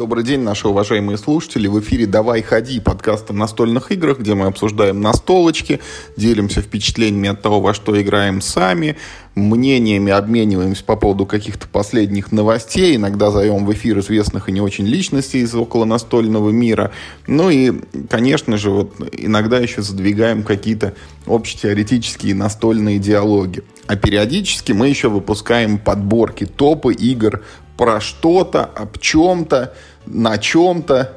Добрый день, наши уважаемые слушатели. В эфире «Давай ходи» подкаст о настольных играх, где мы обсуждаем настолочки, делимся впечатлениями от того, во что играем сами, мнениями обмениваемся по поводу каких-то последних новостей, иногда зовем в эфир известных и не очень личностей из около настольного мира. Ну и, конечно же, вот иногда еще задвигаем какие-то общетеоретические настольные диалоги. А периодически мы еще выпускаем подборки топы игр про что-то, об чем-то, на чем-то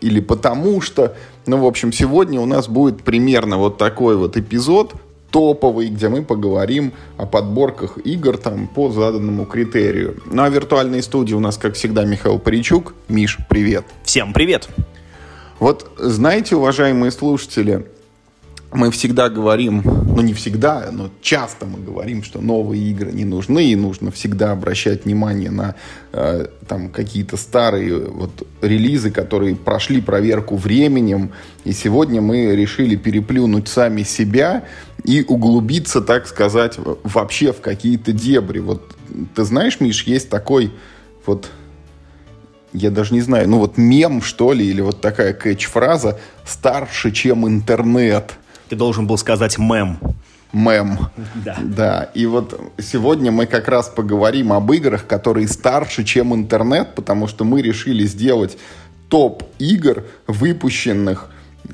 или потому что. Ну, в общем, сегодня у нас будет примерно вот такой вот эпизод топовый, где мы поговорим о подборках игр там по заданному критерию. Ну, а в виртуальной студии у нас, как всегда, Михаил Паричук. Миш, привет. Всем привет. Вот знаете, уважаемые слушатели, мы всегда говорим, ну не всегда, но часто мы говорим, что новые игры не нужны, и нужно всегда обращать внимание на э, там какие-то старые вот релизы, которые прошли проверку временем. И сегодня мы решили переплюнуть сами себя и углубиться, так сказать, вообще в какие-то дебри. Вот ты знаешь, Миш, есть такой вот я даже не знаю, ну вот мем, что ли, или вот такая кэч-фраза «старше, чем интернет». Ты должен был сказать мем. Мем. Да. Да. И вот сегодня мы как раз поговорим об играх, которые старше, чем интернет, потому что мы решили сделать топ игр, выпущенных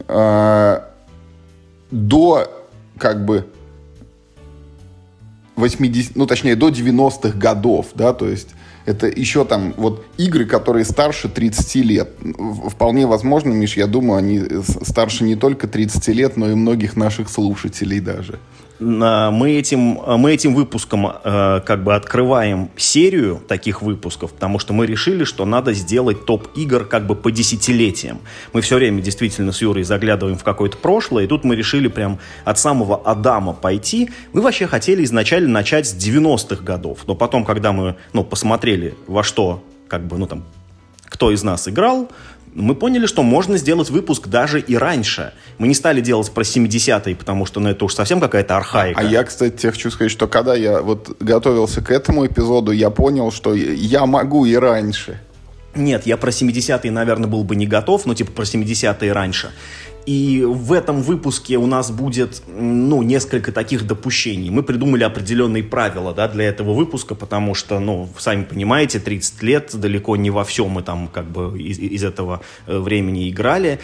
э, до как бы 80, ну точнее до 90-х годов, да, то есть это еще там вот игры, которые старше 30 лет. Вполне возможно, Миш, я думаю, они старше не только 30 лет, но и многих наших слушателей даже мы этим, мы этим выпуском э, как бы открываем серию таких выпусков, потому что мы решили, что надо сделать топ игр как бы по десятилетиям. Мы все время действительно с Юрой заглядываем в какое-то прошлое, и тут мы решили прям от самого Адама пойти. Мы вообще хотели изначально начать с 90-х годов, но потом, когда мы ну, посмотрели, во что как бы, ну там, кто из нас играл, мы поняли, что можно сделать выпуск даже и раньше. Мы не стали делать про 70-е, потому что ну, это уж совсем какая-то архаика. А я, кстати, тебе хочу сказать, что когда я вот готовился к этому эпизоду, я понял, что я могу и раньше. Нет, я про 70-е, наверное, был бы не готов, но типа про 70-е раньше. И в этом выпуске у нас будет, ну, несколько таких допущений. Мы придумали определенные правила, да, для этого выпуска, потому что, ну, сами понимаете, 30 лет, далеко не во всем мы там, как бы, из, из этого э, времени играли.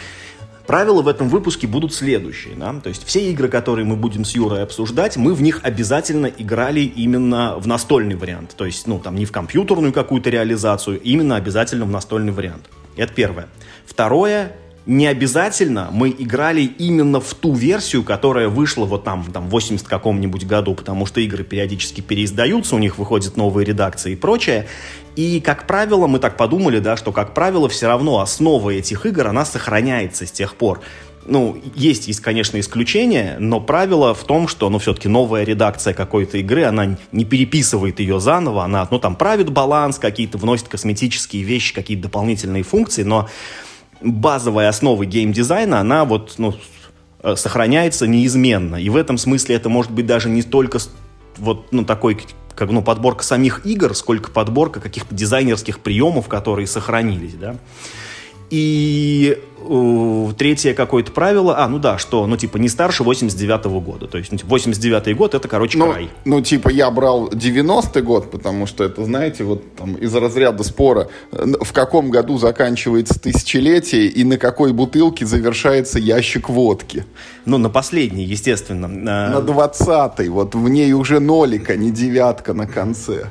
Правила в этом выпуске будут следующие. Да? То есть все игры, которые мы будем с Юрой обсуждать, мы в них обязательно играли именно в настольный вариант. То есть, ну, там, не в компьютерную какую-то реализацию, именно обязательно в настольный вариант. Это первое. Второе, не обязательно мы играли именно в ту версию, которая вышла вот там, там в 80 каком-нибудь году, потому что игры периодически переиздаются, у них выходят новые редакции и прочее. И, как правило, мы так подумали, да, что, как правило, все равно основа этих игр, она сохраняется с тех пор. Ну, есть, есть, конечно, исключения, но правило в том, что, ну, все-таки новая редакция какой-то игры, она не переписывает ее заново, она, ну, там, правит баланс, какие-то вносит косметические вещи, какие-то дополнительные функции, но базовая основа геймдизайна, она вот, ну, э, сохраняется неизменно. И в этом смысле это может быть даже не только вот, ну, такой как, ну, подборка самих игр, сколько подборка каких-то дизайнерских приемов, которые сохранились, да. И э, третье какое-то правило, а, ну да, что, ну, типа, не старше 89-го года. То есть, ну, типа, 89-й год — это, короче, ну, край. Ну, типа, я брал 90-й год, потому что это, знаете, вот там из разряда спора, в каком году заканчивается тысячелетие и на какой бутылке завершается ящик водки. Ну, на последний, естественно. На 20-й, вот в ней уже нолика, не девятка на конце.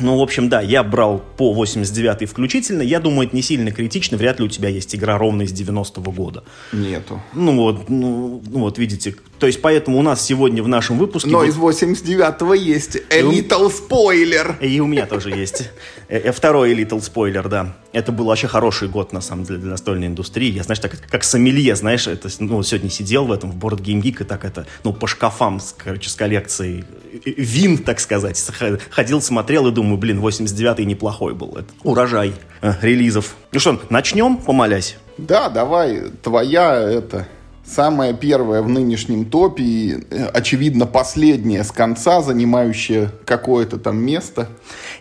Ну, в общем, да, я брал по 89 включительно. Я думаю, это не сильно критично. Вряд ли у тебя есть игра ровно из 90-го года. Нету. Ну вот, ну, ну вот, видите. То есть, поэтому у нас сегодня в нашем выпуске... Но будет... из 89-го есть A Little Spoiler. И у меня тоже есть. Э, э, второй Little Spoiler, да. Это был вообще хороший год, на самом деле, для настольной индустрии. Я, знаешь, так как сомелье, знаешь, это, ну, сегодня сидел в этом, в Board Game Geek, и так это, ну, по шкафам, короче, с коллекцией вин, так сказать, ходил, смотрел и думаю, блин, 89-й неплохой был. Это урожай э, релизов. Ну что, начнем, помолясь? Да, давай, твоя это самая первая в нынешнем топе и, э, очевидно, последняя с конца, занимающая какое-то там место.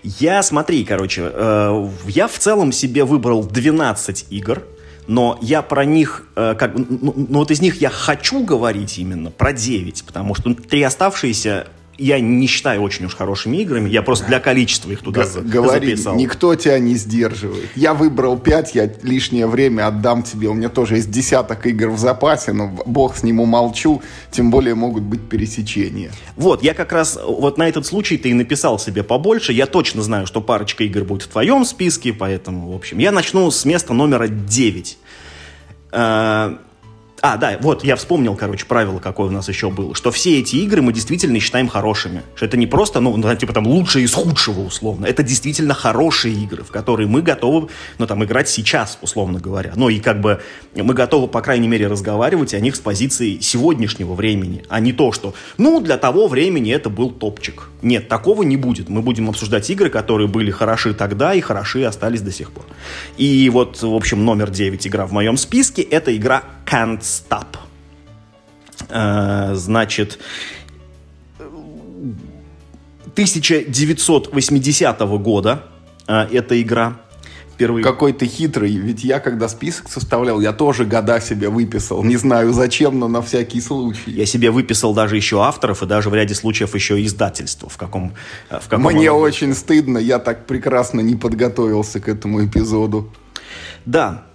Я, смотри, короче, э, я в целом себе выбрал 12 игр, но я про них, э, как, ну, ну вот из них я хочу говорить именно про 9, потому что три оставшиеся я не считаю очень уж хорошими играми, я просто для количества их туда Г- говори, записал. никто тебя не сдерживает. Я выбрал 5, я лишнее время отдам тебе. У меня тоже есть десяток игр в запасе, но бог с ним умолчу, тем более могут быть пересечения. Вот, я как раз вот на этот случай ты и написал себе побольше. Я точно знаю, что парочка игр будет в твоем списке, поэтому, в общем, я начну с места номера 9. А, да, вот, я вспомнил, короче, правило, какое у нас еще было, что все эти игры мы действительно считаем хорошими. Что это не просто, ну, типа там лучшие из худшего, условно. Это действительно хорошие игры, в которые мы готовы, ну, там, играть сейчас, условно говоря. Ну, и как бы мы готовы, по крайней мере, разговаривать о них с позиции сегодняшнего времени, а не то, что, ну, для того времени это был топчик. Нет, такого не будет. Мы будем обсуждать игры, которые были хороши тогда и хороши остались до сих пор. И вот, в общем, номер 9 игра в моем списке, это игра Can't Stop. Э, значит, 1980 года э, эта игра впервые. Какой ты хитрый, ведь я когда список составлял, я тоже года себе выписал. Не знаю зачем, но на всякий случай. Я себе выписал даже еще авторов и даже в ряде случаев еще издательство. В каком, э, в каком Мне очень стыдно, я так прекрасно не подготовился к этому эпизоду. Да.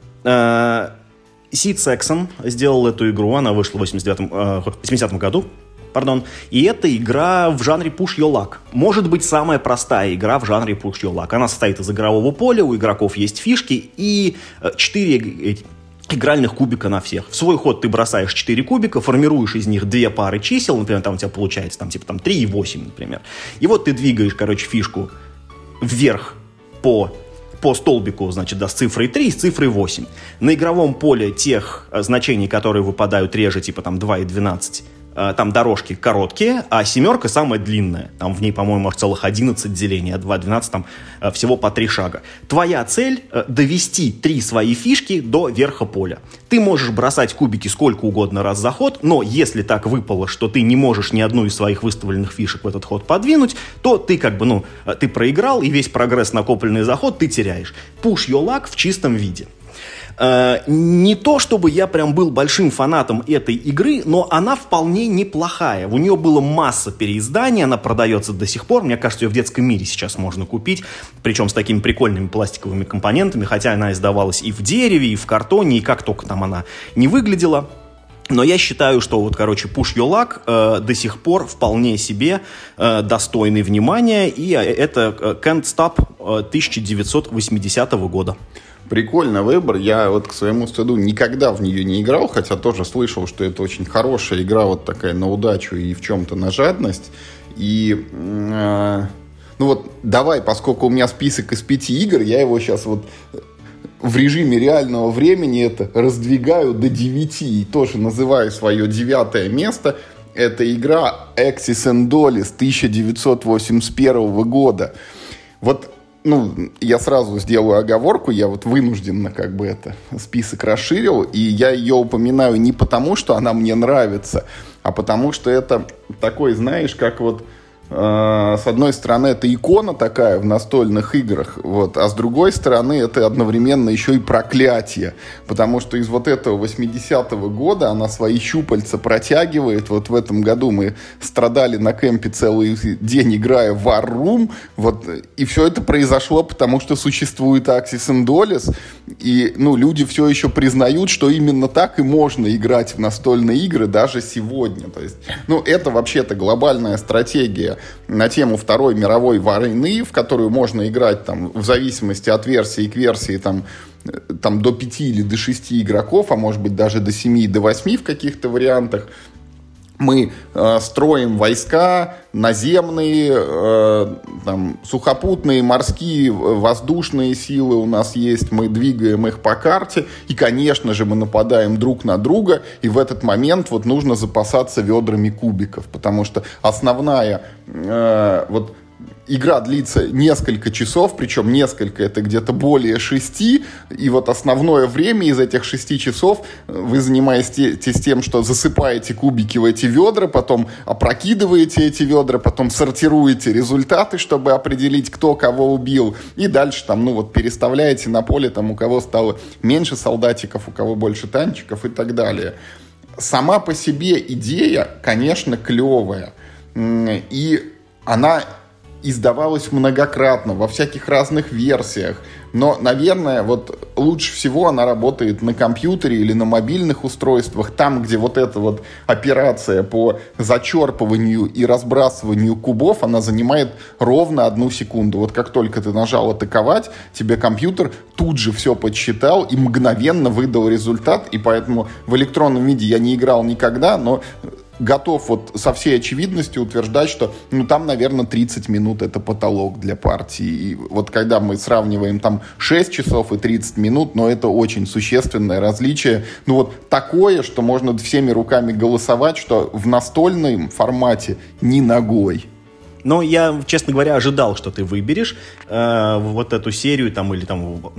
Сид Сексон сделал эту игру, она вышла в 89 э, 80 году, пардон, и это игра в жанре Push Your Luck. Может быть, самая простая игра в жанре Push Your Luck. Она состоит из игрового поля, у игроков есть фишки и 4 игральных кубика на всех. В свой ход ты бросаешь 4 кубика, формируешь из них две пары чисел, например, там у тебя получается там, типа там 3 и 8, например. И вот ты двигаешь, короче, фишку вверх по по столбику, значит, да, с цифрой 3 и с цифрой 8. На игровом поле тех э, значений, которые выпадают реже, типа там 2 и 12, Э, там дорожки короткие, а семерка самая длинная. Там в ней, по-моему, целых 11 делений, а 2, 12 там э, всего по 3 шага. Твоя цель э, — довести три свои фишки до верха поля. Ты можешь бросать кубики сколько угодно раз за ход, но если так выпало, что ты не можешь ни одну из своих выставленных фишек в этот ход подвинуть, то ты как бы, ну, ты проиграл, и весь прогресс, накопленный за ход, ты теряешь. Push your luck в чистом виде. Э, не то, чтобы я прям был большим фанатом этой игры, но она вполне неплохая. У нее было масса переизданий, она продается до сих пор. Мне кажется, ее в детском мире сейчас можно купить, причем с такими прикольными пластиковыми компонентами, хотя она издавалась и в дереве, и в картоне, и как только там она не выглядела. Но я считаю, что вот, короче, Push Your Luck э, до сих пор вполне себе э, достойный внимания, и э, это э, Can't Stop э, 1980 года. Прикольный выбор. Я вот к своему стыду никогда в нее не играл, хотя тоже слышал, что это очень хорошая игра, вот такая на удачу и в чем-то на жадность. И э, ну вот давай, поскольку у меня список из пяти игр, я его сейчас вот в режиме реального времени это раздвигаю до девяти и тоже называю свое девятое место. Это игра Axis and Dolly 1981 года. Вот ну, я сразу сделаю оговорку, я вот вынужденно как бы это список расширил, и я ее упоминаю не потому, что она мне нравится, а потому что это такой, знаешь, как вот с одной стороны, это икона такая в настольных играх, вот, а с другой стороны, это одновременно еще и проклятие, потому что из вот этого 80-го года она свои щупальца протягивает. Вот в этом году мы страдали на кемпе целый день, играя в War Room, вот, и все это произошло, потому что существует Axis and Dollis, и, ну, люди все еще признают, что именно так и можно играть в настольные игры даже сегодня. То есть, ну, это вообще-то глобальная стратегия на тему Второй мировой войны, в которую можно играть там, в зависимости от версии к версии там, там до 5 или до 6 игроков, а может быть даже до 7 и до 8 в каких-то вариантах мы э, строим войска наземные, э, там, сухопутные, морские, воздушные силы у нас есть, мы двигаем их по карте, и, конечно же, мы нападаем друг на друга, и в этот момент вот нужно запасаться ведрами кубиков, потому что основная э, вот игра длится несколько часов, причем несколько, это где-то более шести, и вот основное время из этих шести часов вы занимаетесь тем, что засыпаете кубики в эти ведра, потом опрокидываете эти ведра, потом сортируете результаты, чтобы определить, кто кого убил, и дальше там, ну вот, переставляете на поле, там, у кого стало меньше солдатиков, у кого больше танчиков и так далее. Сама по себе идея, конечно, клевая, и она издавалась многократно, во всяких разных версиях. Но, наверное, вот лучше всего она работает на компьютере или на мобильных устройствах, там, где вот эта вот операция по зачерпыванию и разбрасыванию кубов, она занимает ровно одну секунду. Вот как только ты нажал атаковать, тебе компьютер тут же все подсчитал и мгновенно выдал результат, и поэтому в электронном виде я не играл никогда, но готов вот со всей очевидностью утверждать, что ну там, наверное, 30 минут это потолок для партии. И вот когда мы сравниваем там 6 часов и 30 минут, но это очень существенное различие. Ну вот такое, что можно всеми руками голосовать, что в настольном формате ни ногой. Но я, честно говоря, ожидал, что ты выберешь э, вот эту серию там или там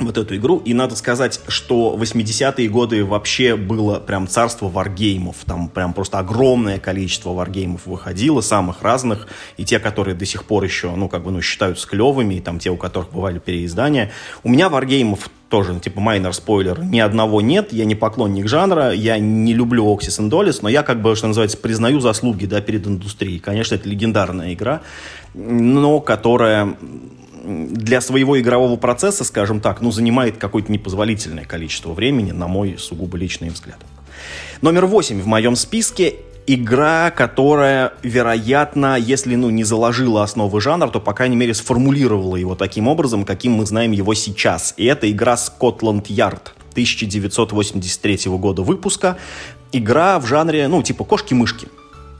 вот эту игру. И надо сказать, что 80-е годы вообще было прям царство варгеймов. Там прям просто огромное количество варгеймов выходило, самых разных. И те, которые до сих пор еще, ну, как бы, ну, считаются клевыми, и там те, у которых бывали переиздания. У меня варгеймов тоже, ну, типа, майнер спойлер, ни одного нет, я не поклонник жанра, я не люблю Oxys and но я, как бы, что называется, признаю заслуги, да, перед индустрией. Конечно, это легендарная игра, но которая для своего игрового процесса, скажем так, ну, занимает какое-то непозволительное количество времени, на мой сугубо личный взгляд. Номер восемь в моем списке игра, которая, вероятно, если ну, не заложила основы жанра, то, по крайней мере, сформулировала его таким образом, каким мы знаем его сейчас. И это игра Scotland Yard 1983 года выпуска. Игра в жанре, ну, типа кошки-мышки.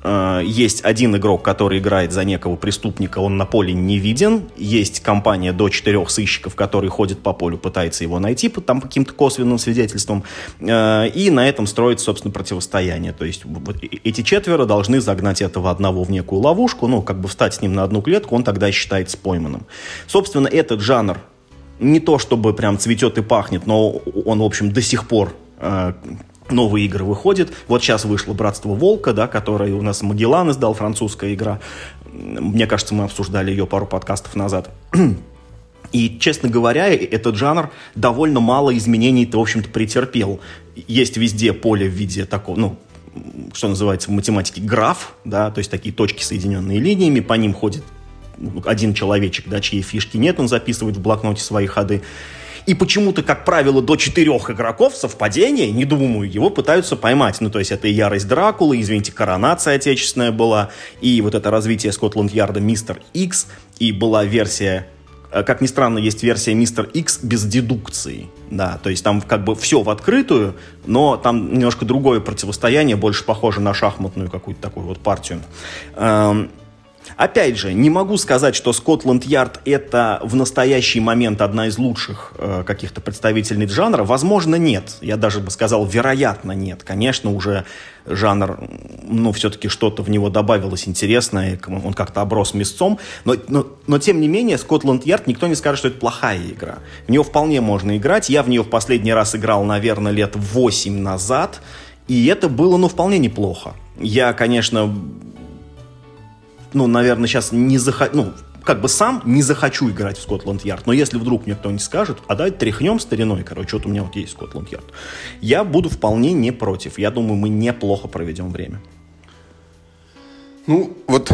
Э, есть один игрок, который играет за некого преступника, он на поле не виден. Есть компания до четырех сыщиков, которые ходят по полю, пытаются его найти по там каким-то косвенным свидетельствам. Э, и на этом строится, собственно, противостояние. То есть вот эти четверо должны загнать этого одного в некую ловушку, ну, как бы встать с ним на одну клетку, он тогда считается пойманным. Собственно, этот жанр не то чтобы прям цветет и пахнет, но он, в общем, до сих пор э, новые игры выходят. Вот сейчас вышло «Братство Волка», да, которое у нас Магеллан издал, французская игра. Мне кажется, мы обсуждали ее пару подкастов назад. И, честно говоря, этот жанр довольно мало изменений-то, в общем-то, претерпел. Есть везде поле в виде такого, ну, что называется в математике граф, да, то есть такие точки, соединенные линиями, по ним ходит один человечек, да, чьей фишки нет, он записывает в блокноте свои ходы. И почему-то, как правило, до четырех игроков совпадение, не думаю, его пытаются поймать. Ну, то есть это и ярость Дракулы, извините, коронация отечественная была, и вот это развитие Скотланд-Ярда Мистер X, и была версия э, как ни странно, есть версия Мистер X без дедукции. Да, то есть там как бы все в открытую, но там немножко другое противостояние, больше похоже на шахматную какую-то такую вот партию. Эм, Опять же, не могу сказать, что Скотланд-Ярд это в настоящий момент одна из лучших э, каких-то представительниц жанра. Возможно, нет. Я даже бы сказал, вероятно, нет. Конечно, уже жанр, ну, все-таки что-то в него добавилось интересное, он как-то оброс мясцом, но, но, но тем не менее, Скотланд-Ярд никто не скажет, что это плохая игра. В нее вполне можно играть. Я в нее в последний раз играл, наверное, лет 8 назад, и это было, ну, вполне неплохо. Я, конечно, ну, наверное, сейчас не захочу, ну, как бы сам не захочу играть в Скотланд-Ярд, но если вдруг мне кто-нибудь скажет, а давай тряхнем стариной, короче, вот у меня вот есть Скотланд-Ярд, я буду вполне не против. Я думаю, мы неплохо проведем время. Ну, вот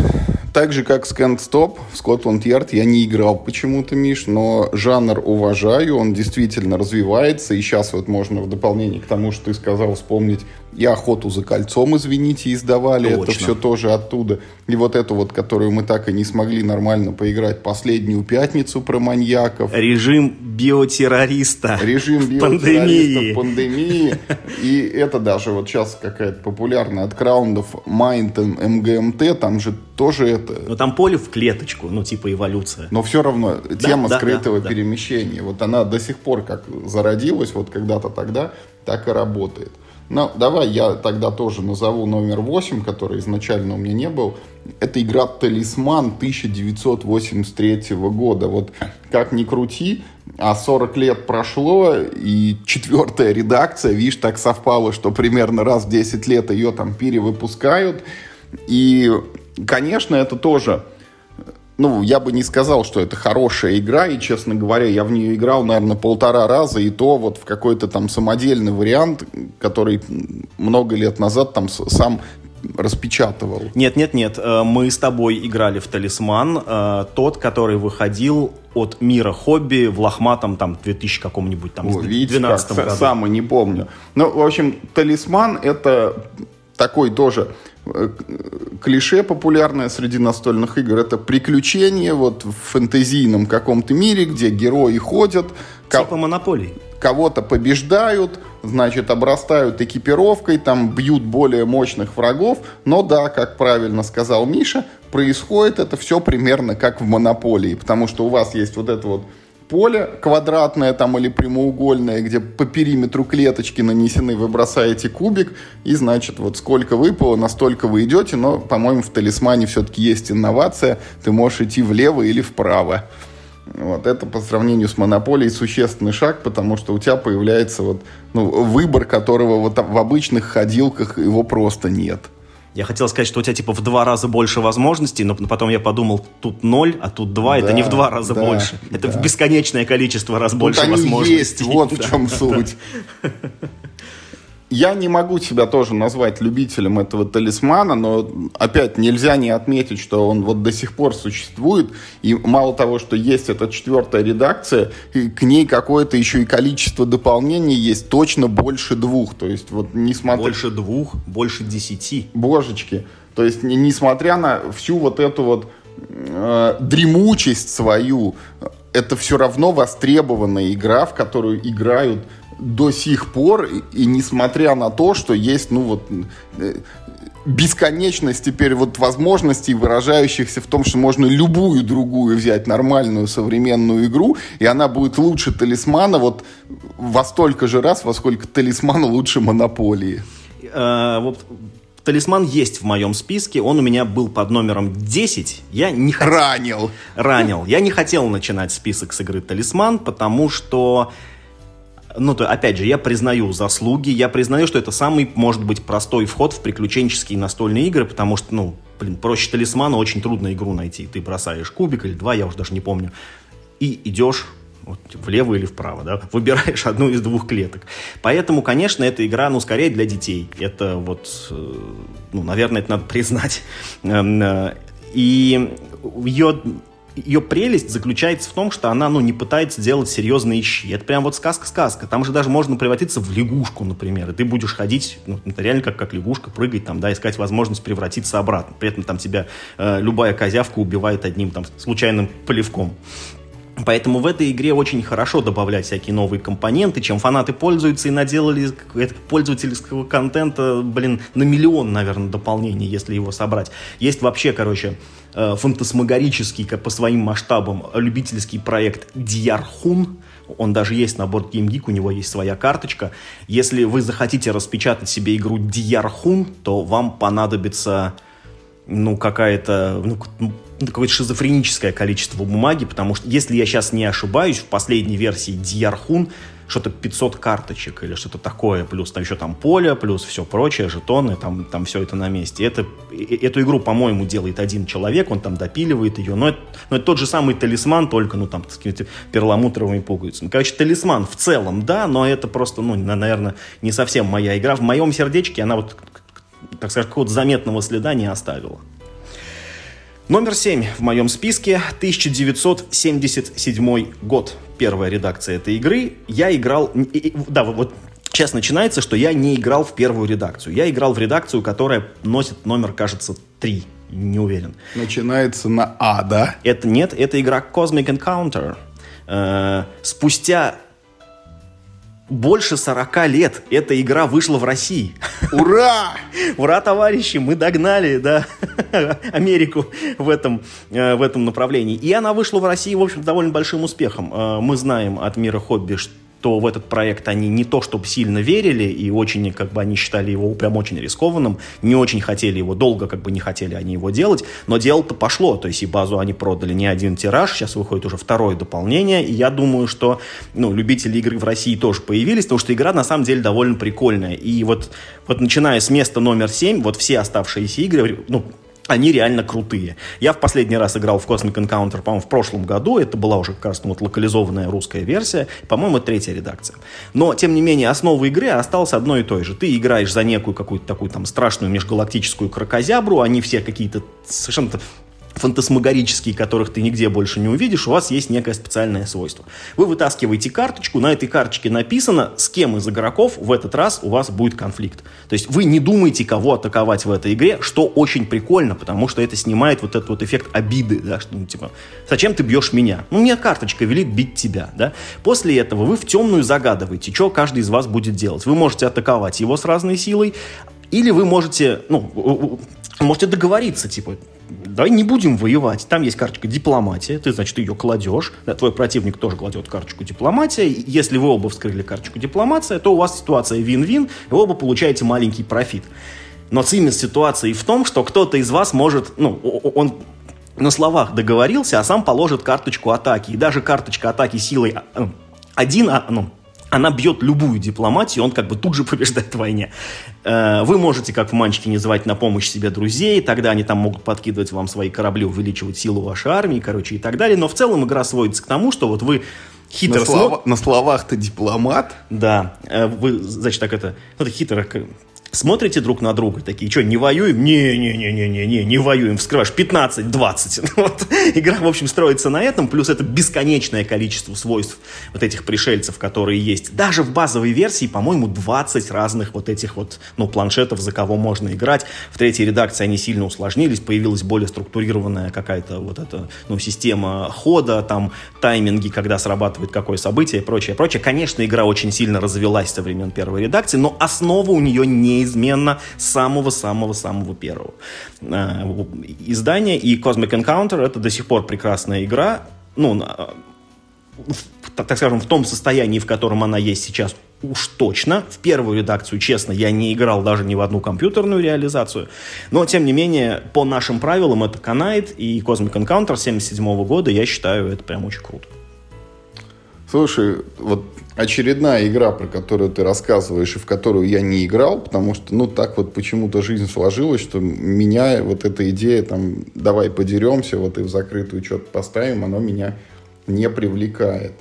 так же, как Stop в Yard я не играл почему-то, Миш, но жанр уважаю, он действительно развивается, и сейчас вот можно в дополнение к тому, что ты сказал, вспомнить и «Охоту за кольцом», извините, издавали, Точно. это все тоже оттуда. И вот эту вот, которую мы так и не смогли нормально поиграть, «Последнюю пятницу» про маньяков. Режим биотеррориста. Режим биотеррориста в пандемии. И это даже вот сейчас какая-то популярная от краундов Mind МГМТ, там же тоже это... Но там поле в клеточку, ну типа эволюция. Но все равно да, тема да, скрытого да, перемещения, да. вот она до сих пор как зародилась, вот когда-то тогда, так и работает. Ну, давай я тогда тоже назову номер 8, который изначально у меня не был. Это игра «Талисман» 1983 года. Вот как ни крути, а 40 лет прошло, и четвертая редакция, видишь, так совпало, что примерно раз в 10 лет ее там перевыпускают. И, конечно, это тоже ну, я бы не сказал, что это хорошая игра, и, честно говоря, я в нее играл, наверное, полтора раза, и то вот в какой-то там самодельный вариант, который много лет назад там сам распечатывал. Нет, нет, нет, э, мы с тобой играли в «Талисман», э, тот, который выходил от мира хобби в лохматом там 2000 каком-нибудь там О, видите, 12 как, году. Сам и не помню. Ну, в общем, «Талисман» — это такой тоже клише популярное среди настольных игр это приключения вот в фэнтезийном каком-то мире, где герои ходят. Типа монополий. Кого-то побеждают, значит, обрастают экипировкой, там бьют более мощных врагов. Но да, как правильно сказал Миша, происходит это все примерно как в монополии. Потому что у вас есть вот это вот поле квадратное там или прямоугольное, где по периметру клеточки нанесены, вы бросаете кубик, и, значит, вот сколько выпало, настолько вы идете, но, по-моему, в талисмане все-таки есть инновация, ты можешь идти влево или вправо. Вот это по сравнению с монополией существенный шаг, потому что у тебя появляется вот, ну, выбор, которого вот в обычных ходилках его просто нет. Я хотел сказать, что у тебя типа в два раза больше возможностей, но потом я подумал, тут ноль, а тут два, да, это не в два раза да, больше. Это да. в бесконечное количество раз тут больше возможностей. Есть, вот в чем суть. Я не могу себя тоже назвать любителем этого талисмана, но опять нельзя не отметить, что он вот до сих пор существует. И мало того, что есть эта четвертая редакция, и к ней какое-то еще и количество дополнений есть точно больше двух. То есть вот несмотря... Больше двух, больше десяти. Божечки. То есть несмотря на всю вот эту вот э, дремучесть свою, это все равно востребованная игра, в которую играют до сих пор, и, и несмотря на то, что есть, ну вот, э, бесконечность теперь вот возможностей, выражающихся в том, что можно любую другую взять нормальную современную игру, и она будет лучше талисмана вот во столько же раз, во сколько талисмана лучше монополии. А, вот Талисман есть в моем списке, он у меня был под номером 10. Я не хотел... Ранил. Ранил. Я не хотел начинать список с игры Талисман, потому что ну, то, опять же, я признаю заслуги, я признаю, что это самый, может быть, простой вход в приключенческие настольные игры, потому что, ну, блин, проще талисмана очень трудно игру найти. Ты бросаешь кубик или два, я уже даже не помню, и идешь вот, влево или вправо, да, выбираешь одну из двух клеток. Поэтому, конечно, эта игра, ну, скорее для детей. Это вот, э, ну, наверное, это надо признать. Эм, э, и ее ее прелесть заключается в том, что она, ну, не пытается делать серьезные щи. Это прям вот сказка-сказка. Там же даже можно превратиться в лягушку, например, и ты будешь ходить, ну, это реально как, как лягушка, прыгать там, да, искать возможность превратиться обратно. При этом там тебя э, любая козявка убивает одним там случайным плевком. Поэтому в этой игре очень хорошо добавлять всякие новые компоненты, чем фанаты пользуются и наделали пользовательского контента, блин, на миллион, наверное, дополнений, если его собрать. Есть вообще, короче, э, фантасмагорический по своим масштабам любительский проект Дьярхун, он даже есть на борт Game Geek, у него есть своя карточка. Если вы захотите распечатать себе игру Дьярхун, то вам понадобится ну, какая-то, ну какое-то шизофреническое количество бумаги, потому что, если я сейчас не ошибаюсь, в последней версии Дьярхун что-то 500 карточек или что-то такое, плюс там еще там поле, плюс все прочее, жетоны, там, там все это на месте. Это, эту игру, по-моему, делает один человек, он там допиливает ее, но это, но это тот же самый талисман, только, ну, там, с какими-то перламутровыми пуговицами. Короче, талисман в целом, да, но это просто, ну, наверное, не совсем моя игра. В моем сердечке она вот, так сказать, какого-то заметного следа не оставила. Номер 7 в моем списке 1977 год. Первая редакция этой игры. Я играл... Да, вот сейчас начинается, что я не играл в первую редакцию. Я играл в редакцию, которая носит номер, кажется, 3. Не уверен. Начинается на А, да? Это нет, это игра Cosmic Encounter. Э, спустя больше 40 лет эта игра вышла в России. Ура! Ура, товарищи, мы догнали, да, Америку в этом, э, в этом направлении. И она вышла в России, в общем, довольно большим успехом. Э, мы знаем от мира хобби, то в этот проект они не то чтобы сильно верили, и очень, как бы, они считали его прям очень рискованным, не очень хотели его, долго как бы не хотели они его делать, но дело-то пошло, то есть и базу они продали не один тираж, сейчас выходит уже второе дополнение, и я думаю, что, ну, любители игры в России тоже появились, потому что игра на самом деле довольно прикольная, и вот, вот начиная с места номер 7, вот все оставшиеся игры, ну, они реально крутые. Я в последний раз играл в Cosmic Encounter, по-моему, в прошлом году. Это была уже как раз ну, вот локализованная русская версия. По-моему, третья редакция. Но, тем не менее, основа игры осталась одной и той же. Ты играешь за некую какую-то такую там страшную межгалактическую крокозябру. Они все какие-то совершенно фантасмагорические, которых ты нигде больше не увидишь, у вас есть некое специальное свойство. Вы вытаскиваете карточку, на этой карточке написано, с кем из игроков в этот раз у вас будет конфликт. То есть вы не думаете, кого атаковать в этой игре, что очень прикольно, потому что это снимает вот этот вот эффект обиды, да, что, ну, типа, зачем ты бьешь меня? Ну, мне карточка велит бить тебя, да. После этого вы в темную загадываете, что каждый из вас будет делать. Вы можете атаковать его с разной силой, или вы можете, ну, можете договориться, типа, давай не будем воевать. Там есть карточка дипломатия, ты, значит, ее кладешь, да, твой противник тоже кладет карточку дипломатия. Если вы оба вскрыли карточку дипломация, то у вас ситуация вин-вин, и вы оба получаете маленький профит. Но цимис ситуации в том, что кто-то из вас может, ну, он на словах договорился, а сам положит карточку атаки. И даже карточка атаки силой а, один, а, ну, она бьет любую дипломатию, он как бы тут же побеждает в войне. Э, вы можете, как в Манчике, звать на помощь себе друзей, тогда они там могут подкидывать вам свои корабли, увеличивать силу вашей армии, короче, и так далее. Но в целом игра сводится к тому, что вот вы хитро... На, слова, на словах ты дипломат? Да. Э, вы, значит, так это... Ну, это хитро смотрите друг на друга, такие, что, не воюем? Не-не-не-не-не, не воюем. Вскрываешь 15-20. Вот. Игра, в общем, строится на этом, плюс это бесконечное количество свойств вот этих пришельцев, которые есть. Даже в базовой версии, по-моему, 20 разных вот этих вот, ну, планшетов, за кого можно играть. В третьей редакции они сильно усложнились, появилась более структурированная какая-то вот эта, ну, система хода, там, тайминги, когда срабатывает какое событие и прочее, прочее. Конечно, игра очень сильно развелась со времен первой редакции, но основа у нее не неизменно самого-самого-самого первого э, издания. И Cosmic Encounter это до сих пор прекрасная игра. Ну, так скажем, в том состоянии, в котором она есть сейчас, уж точно. В первую редакцию, честно, я не играл даже ни в одну компьютерную реализацию. Но, тем не менее, по нашим правилам это канает. И Cosmic Encounter 77 года, я считаю, это прям очень круто. Слушай, вот очередная игра, про которую ты рассказываешь, и в которую я не играл, потому что, ну, так вот почему-то жизнь сложилась, что меня вот эта идея, там, давай подеремся, вот и в закрытую что-то поставим, оно меня не привлекает.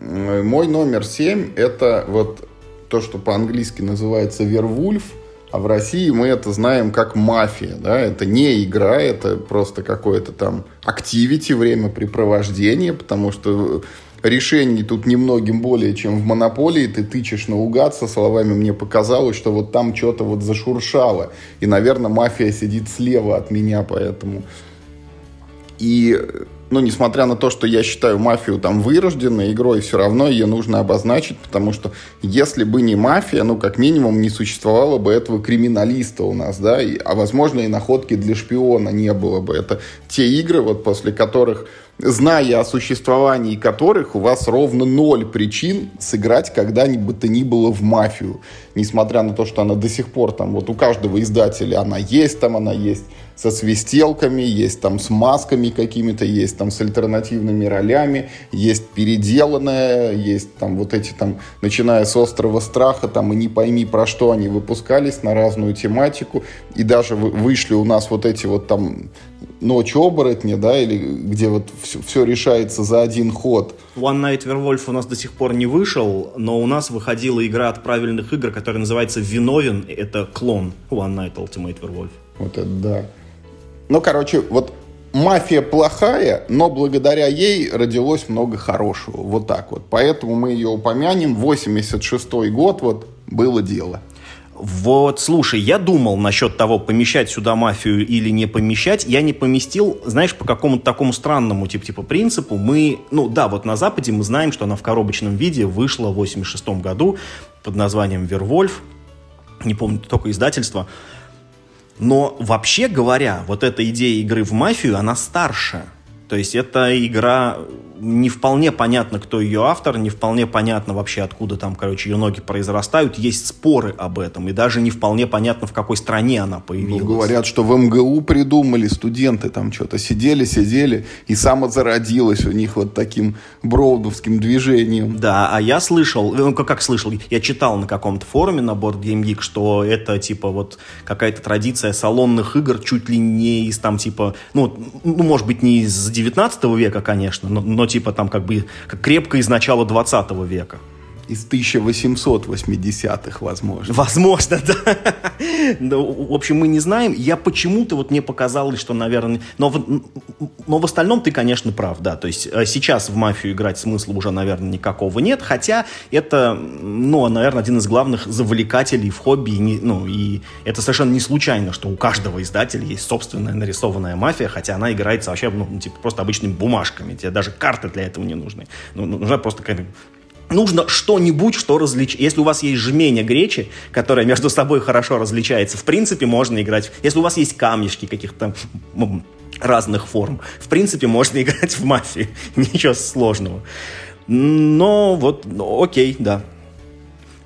Мой номер семь — это вот то, что по-английски называется «Вервульф», а в России мы это знаем как мафия, да, это не игра, это просто какое-то там активити, времяпрепровождение, потому что решений тут немногим более, чем в монополии. Ты тычешь наугад со словами «мне показалось, что вот там что-то вот зашуршало». И, наверное, мафия сидит слева от меня, поэтому... И ну, несмотря на то, что я считаю мафию там вырожденной игрой, все равно ее нужно обозначить, потому что если бы не мафия, ну, как минимум, не существовало бы этого криминалиста у нас, да, и, а, возможно, и находки для шпиона не было бы. Это те игры, вот после которых зная о существовании которых у вас ровно ноль причин сыграть когда-нибудь то ни было в мафию. Несмотря на то, что она до сих пор там, вот у каждого издателя она есть, там она есть со свистелками, есть там с масками какими-то, есть там с альтернативными ролями, есть переделанная, есть там вот эти там, начиная с «Острова страха», там и не пойми про что они выпускались на разную тематику, и даже вышли у нас вот эти вот там «Ночь оборотня», да, или где вот все, все решается за один ход. One Night Werewolf у нас до сих пор не вышел, но у нас выходила игра от правильных игр, которая называется «Виновен», это клон One Night Ultimate Werewolf. Вот это да. Ну, короче, вот мафия плохая, но благодаря ей родилось много хорошего. Вот так вот. Поэтому мы ее упомянем. 86 год, вот, было дело. Вот, слушай, я думал насчет того, помещать сюда мафию или не помещать. Я не поместил, знаешь, по какому-то такому странному типа, типа принципу. Мы, ну да, вот на Западе мы знаем, что она в коробочном виде вышла в 86 году под названием «Вервольф». Не помню только издательство. Но вообще говоря, вот эта идея игры в мафию, она старше. То есть это игра не вполне понятно, кто ее автор, не вполне понятно вообще, откуда там, короче, ее ноги произрастают. Есть споры об этом, и даже не вполне понятно, в какой стране она появилась. Ну, говорят, что в МГУ придумали, студенты там что-то сидели, сидели, и самозародилось у них вот таким броудовским движением. Да, а я слышал, ну как, как слышал, я читал на каком-то форуме на Board Game Geek, что это типа вот какая-то традиция салонных игр чуть ли не из там типа, ну, ну может быть не из 19 века, конечно, но, но типа там как бы крепко из начала 20 века из 1880-х, возможно. Возможно, да. ну, в общем, мы не знаем. Я почему-то вот мне показалось, что, наверное... Но в, но в остальном ты, конечно, прав, да. То есть э, сейчас в «Мафию» играть смысла уже, наверное, никакого нет. Хотя это, ну, наверное, один из главных завлекателей в хобби. И не, ну, и это совершенно не случайно, что у каждого издателя есть собственная нарисованная «Мафия», хотя она играется вообще, ну, типа, просто обычными бумажками. Тебе даже карты для этого не нужны. Ну, нужна просто какая-то нужно что-нибудь, что различить. Если у вас есть жменя гречи, которая между собой хорошо различается, в принципе, можно играть. Если у вас есть камешки каких-то разных форм, в принципе, можно играть в мафии. Ничего сложного. Но вот, ну, окей, да.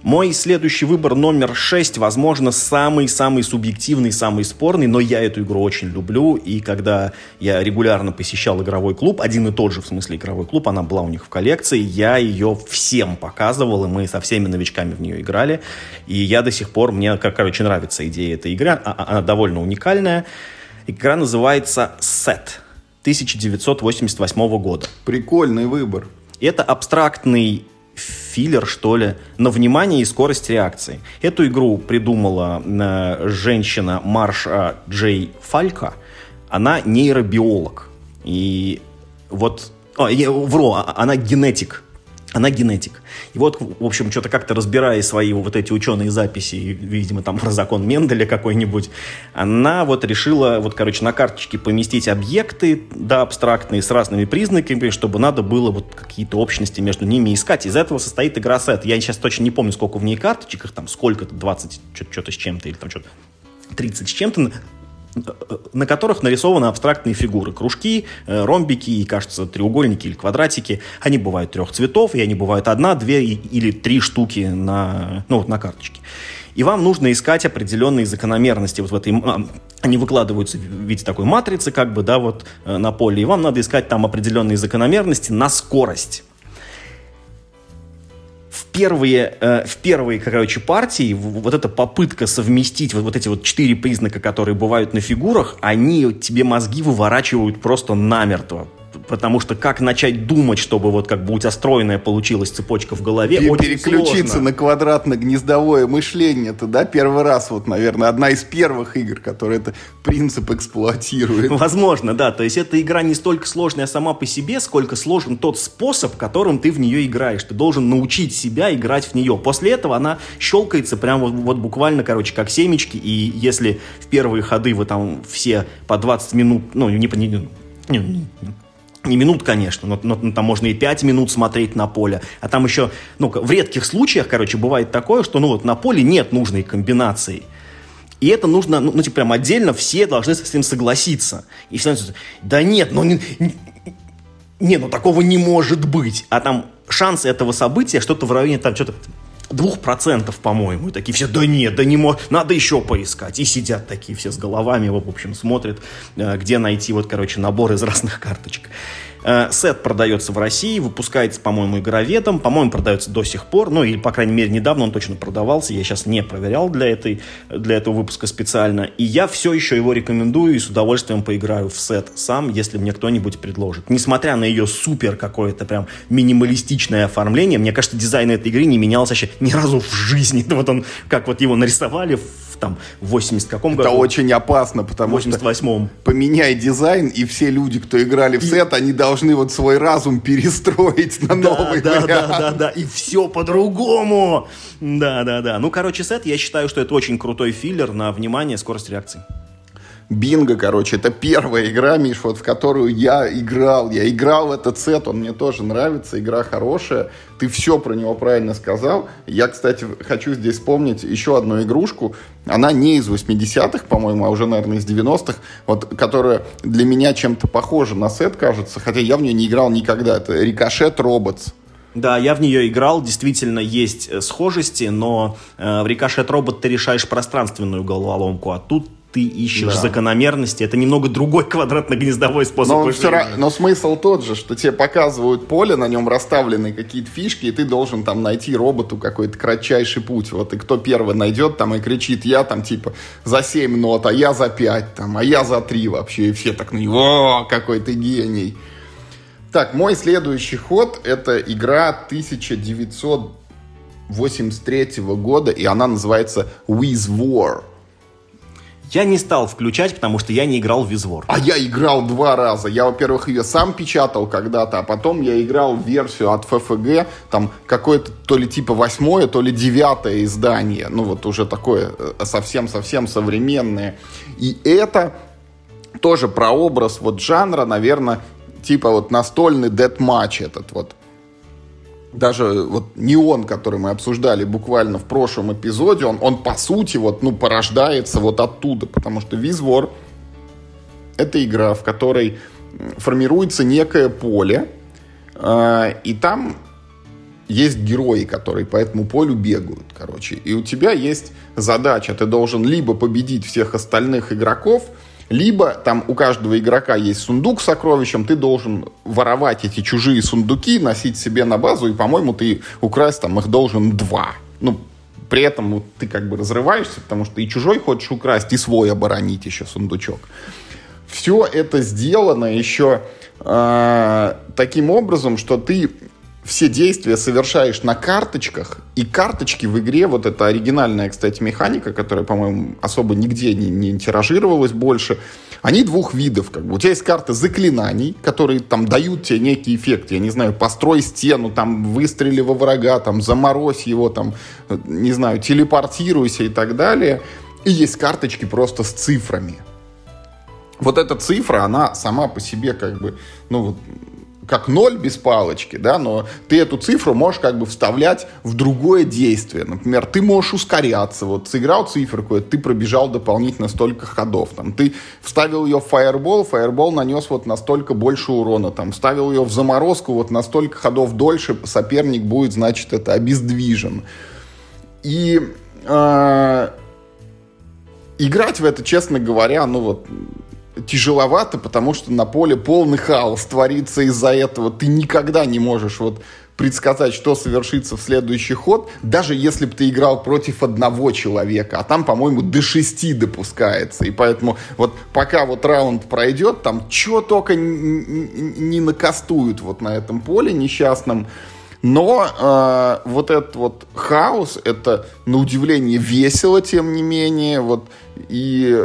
Мой следующий выбор номер 6, возможно, самый-самый субъективный, самый спорный, но я эту игру очень люблю, и когда я регулярно посещал игровой клуб, один и тот же, в смысле, игровой клуб, она была у них в коллекции, я ее всем показывал, и мы со всеми новичками в нее играли, и я до сих пор, мне, короче, нравится идея этой игры, а, а, она довольно уникальная. Игра называется Set 1988 года. Прикольный выбор. Это абстрактный филлер, что ли, на внимание и скорость реакции. Эту игру придумала э, женщина Марша Джей Фалька. Она нейробиолог. И вот... О, я вру, а, она генетик она генетик. И вот, в общем, что-то как-то разбирая свои вот эти ученые записи, видимо, там про закон Менделя какой-нибудь, она вот решила, вот, короче, на карточке поместить объекты, да, абстрактные, с разными признаками, чтобы надо было вот какие-то общности между ними искать. Из этого состоит игра сет. Я сейчас точно не помню, сколько в ней карточек, их там сколько-то, 20, что-то с чем-то, или там что-то 30 с чем-то на которых нарисованы абстрактные фигуры. Кружки, э, ромбики и, кажется, треугольники или квадратики. Они бывают трех цветов, и они бывают одна, две или три штуки на, ну, вот на карточке. И вам нужно искать определенные закономерности вот в этой... Они выкладываются в виде такой матрицы, как бы, да, вот э, на поле. И вам надо искать там определенные закономерности на скорость первые, э, в первые, короче, партии вот эта попытка совместить вот, вот эти вот четыре признака, которые бывают на фигурах, они тебе мозги выворачивают просто намертво потому что как начать думать, чтобы вот как бы у тебя стройная получилась цепочка в голове, Переключиться очень Переключиться на квадратно-гнездовое мышление, это, да, первый раз, вот, наверное, одна из первых игр, которая это принцип эксплуатирует. Возможно, да, то есть эта игра не столько сложная сама по себе, сколько сложен тот способ, которым ты в нее играешь. Ты должен научить себя играть в нее. После этого она щелкается прям вот, вот буквально, короче, как семечки, и если в первые ходы вы там все по 20 минут, ну, не, не, не, не не минут, конечно, но, но, но там можно и 5 минут смотреть на поле. А там еще, ну, в редких случаях, короче, бывает такое, что, ну, вот на поле нет нужной комбинации. И это нужно, ну, ну типа, прям отдельно все должны с этим согласиться. И все да нет, ну, не, не, ну, такого не может быть. А там шансы этого события что-то в районе, там, что-то двух процентов, по-моему. И такие все, да нет, да не может, надо еще поискать. И сидят такие все с головами, в общем, смотрят, э, где найти вот, короче, набор из разных карточек. Э, сет продается в России, выпускается, по-моему, игроведом, по-моему, продается до сих пор, ну, или, по крайней мере, недавно он точно продавался, я сейчас не проверял для, этой, для этого выпуска специально, и я все еще его рекомендую и с удовольствием поиграю в сет сам, если мне кто-нибудь предложит. Несмотря на ее супер какое-то прям минималистичное оформление, мне кажется, дизайн этой игры не менялся вообще ни разу в жизни. Вот он, как вот его нарисовали в там, в 80 каком году. Это очень опасно, потому 88-м. что поменяй дизайн, и все люди, кто играли в сет, они должны вот свой разум перестроить на да, новый да, вариант. Да, да, да, и все по-другому. Да, да, да. Ну, короче, сет, я считаю, что это очень крутой филлер на внимание, скорость реакции. Бинго, короче, это первая игра, Миш, вот в которую я играл. Я играл в этот сет, он мне тоже нравится, игра хорошая. Ты все про него правильно сказал. Я, кстати, хочу здесь вспомнить еще одну игрушку. Она не из 80-х, по-моему, а уже, наверное, из 90-х, вот, которая для меня чем-то похожа на сет, кажется, хотя я в нее не играл никогда. Это Рикошет Роботс. Да, я в нее играл, действительно есть э, схожести, но э, в Рикошет Робот ты решаешь пространственную головоломку, а тут ты ищешь да. закономерности. Это немного другой квадратно-гнездовой способ но, вчера, но смысл тот же, что тебе показывают поле, на нем расставлены какие-то фишки, и ты должен там найти роботу какой-то кратчайший путь. Вот и кто первый найдет там и кричит, я там типа за 7 нот, а я за 5, там, а я за 3 вообще. И все так на него, какой ты гений. Так, мой следующий ход это игра 1983 года, и она называется With War. Я не стал включать, потому что я не играл в Визвор. А я играл два раза. Я, во-первых, ее сам печатал когда-то, а потом я играл версию от ФФГ, там какое-то то ли типа восьмое, то ли девятое издание. Ну вот уже такое э, совсем-совсем современное. И это тоже про образ вот жанра, наверное, типа вот настольный дед-матч этот вот даже вот неон, который мы обсуждали буквально в прошлом эпизоде, он, он по сути вот, ну, порождается вот оттуда, потому что Визвор — это игра, в которой формируется некое поле, э, и там есть герои, которые по этому полю бегают, короче. И у тебя есть задача, ты должен либо победить всех остальных игроков — либо там у каждого игрока есть сундук с сокровищем, ты должен воровать эти чужие сундуки, носить себе на базу, и, по-моему, ты украсть там их должен два. Ну, при этом ты как бы разрываешься, потому что и чужой хочешь украсть, и свой оборонить еще сундучок. Все это сделано еще э, таким образом, что ты все действия совершаешь на карточках, и карточки в игре, вот это оригинальная, кстати, механика, которая, по-моему, особо нигде не, не тиражировалась больше, они двух видов. Как бы. У тебя есть карты заклинаний, которые там дают тебе некий эффект. Я не знаю, построй стену, там, выстрели во врага, там, заморозь его, там, не знаю, телепортируйся и так далее. И есть карточки просто с цифрами. Вот эта цифра, она сама по себе как бы, ну вот, как ноль без палочки, да, но ты эту цифру можешь как бы вставлять в другое действие. Например, ты можешь ускоряться. Вот сыграл циферку, ты пробежал дополнительно столько ходов. Там, ты вставил ее в фаербол, фаербол нанес вот настолько больше урона. Там, вставил ее в заморозку, вот настолько ходов дольше соперник будет, значит, это обездвижен. И э, играть в это, честно говоря, ну вот тяжеловато, потому что на поле полный хаос творится из-за этого. Ты никогда не можешь вот предсказать, что совершится в следующий ход, даже если бы ты играл против одного человека, а там, по-моему, до шести допускается. И поэтому вот пока вот раунд пройдет, там что только не накастуют вот на этом поле несчастном. Но э, вот этот вот хаос, это на удивление весело, тем не менее, вот и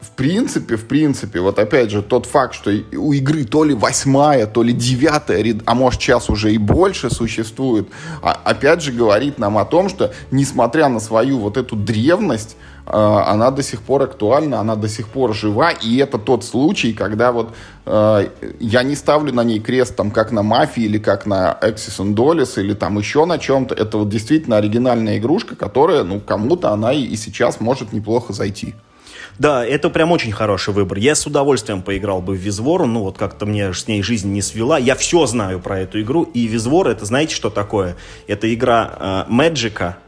в принципе, в принципе, вот опять же, тот факт, что у игры то ли восьмая, то ли девятая, а может сейчас уже и больше существует, а, опять же говорит нам о том, что несмотря на свою вот эту древность, э, она до сих пор актуальна, она до сих пор жива, и это тот случай, когда вот э, я не ставлю на ней крест там как на мафии или как на Axis and Dolis или там еще на чем-то, это вот действительно оригинальная игрушка, которая, ну, кому-то она и, и сейчас может неплохо зайти. Да, это прям очень хороший выбор. Я с удовольствием поиграл бы в Визвору, ну вот как-то мне с ней жизнь не свела. Я все знаю про эту игру, и Визвор, это знаете, что такое? Это игра э, Мэджика,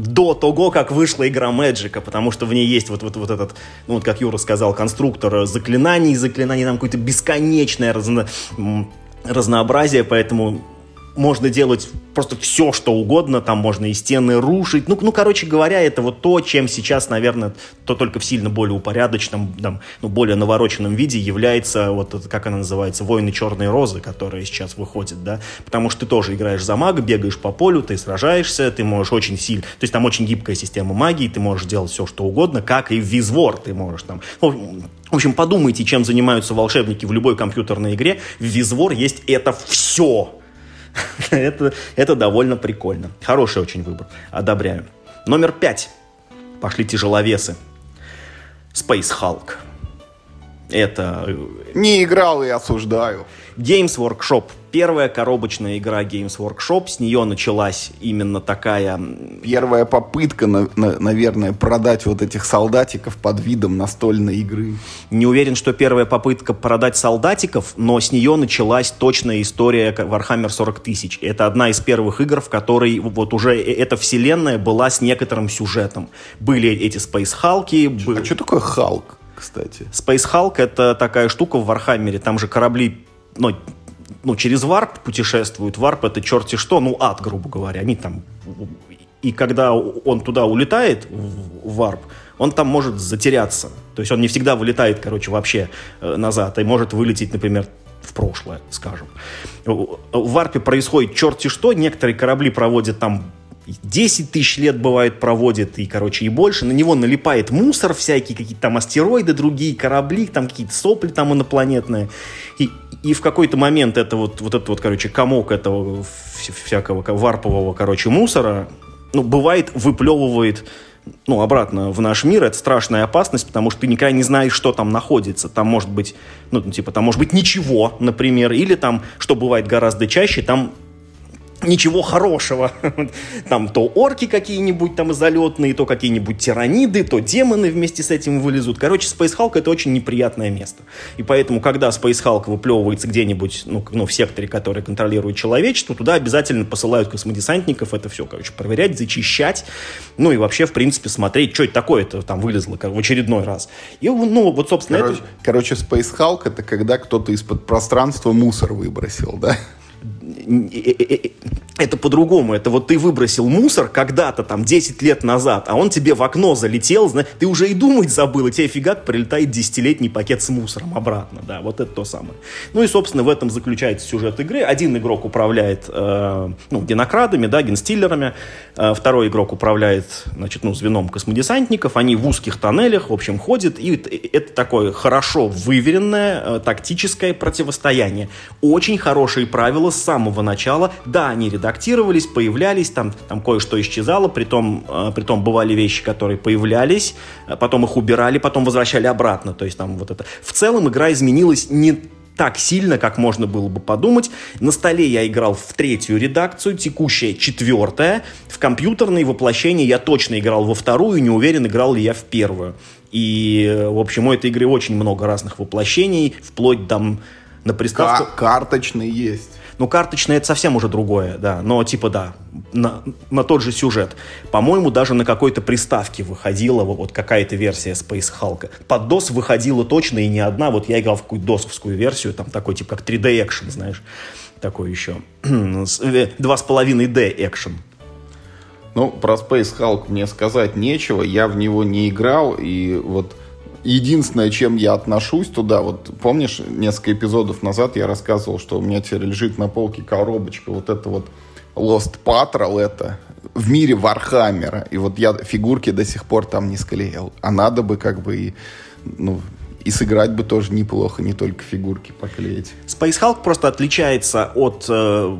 до того, как вышла игра Мэджика, потому что в ней есть вот, вот, вот этот, ну вот как Юра сказал, конструктор заклинаний, заклинаний там какое-то бесконечное разно, разнообразие, поэтому можно делать просто все, что угодно, там можно и стены рушить. Ну, ну, короче говоря, это вот то, чем сейчас, наверное, то только в сильно более упорядоченном, там, ну, более навороченном виде является, вот, как она называется, «Войны черной розы», которая сейчас выходит, да, потому что ты тоже играешь за мага, бегаешь по полю, ты сражаешься, ты можешь очень сильно, то есть там очень гибкая система магии, ты можешь делать все, что угодно, как и в Визвор ты можешь там, ну, в общем, подумайте, чем занимаются волшебники в любой компьютерной игре. В Визвор есть это все это, это довольно прикольно. Хороший очень выбор. Одобряю. Номер пять. Пошли тяжеловесы. Space Hulk. Это... Э, Не играл и осуждаю. Games Workshop. Первая коробочная игра Games Workshop. С нее началась именно такая... Первая попытка, на, на, наверное, продать вот этих солдатиков под видом настольной игры. Не уверен, что первая попытка продать солдатиков, но с нее началась точная история Warhammer 40 тысяч. Это одна из первых игр, в которой вот уже э, эта вселенная была с некоторым сюжетом. Были эти Space Hulk и. Был... А что такое Hulk? кстати. Space Hulk — это такая штука в Warhammer е. Там же корабли ну, ну, через варп путешествуют. Варп — это черти что, ну, ад, грубо говоря. Они там... И когда он туда улетает, в варп, он там может затеряться. То есть он не всегда вылетает, короче, вообще э, назад, и может вылететь, например, в прошлое, скажем. В варпе происходит черти что, некоторые корабли проводят там 10 тысяч лет бывает проводит, и, короче, и больше. На него налипает мусор всякий, какие-то там астероиды, другие корабли, там какие-то сопли там инопланетные. И, и в какой-то момент это вот, вот этот вот, короче, комок этого всякого варпового, короче, мусора, ну, бывает, выплевывает ну, обратно в наш мир, это страшная опасность, потому что ты никогда не знаешь, что там находится. Там может быть, ну, типа, там может быть ничего, например, или там, что бывает гораздо чаще, там ничего хорошего. Там то орки какие-нибудь там залетные, то какие-нибудь тираниды, то демоны вместе с этим вылезут. Короче, Space Hulk это очень неприятное место. И поэтому, когда Space Hulk выплевывается где-нибудь, ну, ну, в секторе, который контролирует человечество, туда обязательно посылают космодесантников это все, короче, проверять, зачищать, ну и вообще, в принципе, смотреть, что это такое-то там вылезло как в очередной раз. И, ну, вот, собственно, короче, это... Короче, Space Hulk это когда кто-то из-под пространства мусор выбросил, да? это по-другому. Это вот ты выбросил мусор когда-то, там, 10 лет назад, а он тебе в окно залетел, знаешь, ты уже и думать забыл, и тебе фигак прилетает десятилетний пакет с мусором обратно, да, вот это то самое. Ну и, собственно, в этом заключается сюжет игры. Один игрок управляет, э, ну, генокрадами, да, генстиллерами, э, второй игрок управляет, значит, ну, звеном космодесантников, они в узких тоннелях, в общем, ходят, и это такое хорошо выверенное э, тактическое противостояние. Очень хорошие правила с самого начала. Да, они редактировались, появлялись, там, там кое-что исчезало, притом, э, притом бывали вещи, которые появлялись, э, потом их убирали, потом возвращали обратно. То есть там вот это. В целом игра изменилась не так сильно, как можно было бы подумать. На столе я играл в третью редакцию, текущая четвертая. В компьютерные воплощения я точно играл во вторую, не уверен, играл ли я в первую. И, в общем, у этой игры очень много разных воплощений, вплоть там на приставку... К- карточный есть. Ну, карточный это совсем уже другое, да. Но типа да, на, на тот же сюжет. По-моему, даже на какой-то приставке выходила вот какая-то версия Space Hulk. Под DOS выходила точно и не одна. Вот я играл в какую-то досовскую версию, там такой типа как 3D экшен, знаешь. Такой еще. 2,5D э, экшен. Ну, про Space Hulk мне сказать нечего. Я в него не играл. И вот единственное, чем я отношусь туда, вот помнишь, несколько эпизодов назад я рассказывал, что у меня теперь лежит на полке коробочка вот это вот Lost Patrol, это в мире Warhammer а. И вот я фигурки до сих пор там не склеил. А надо бы как бы и, ну, и сыграть бы тоже неплохо, не только фигурки поклеить. Space Hulk просто отличается от э,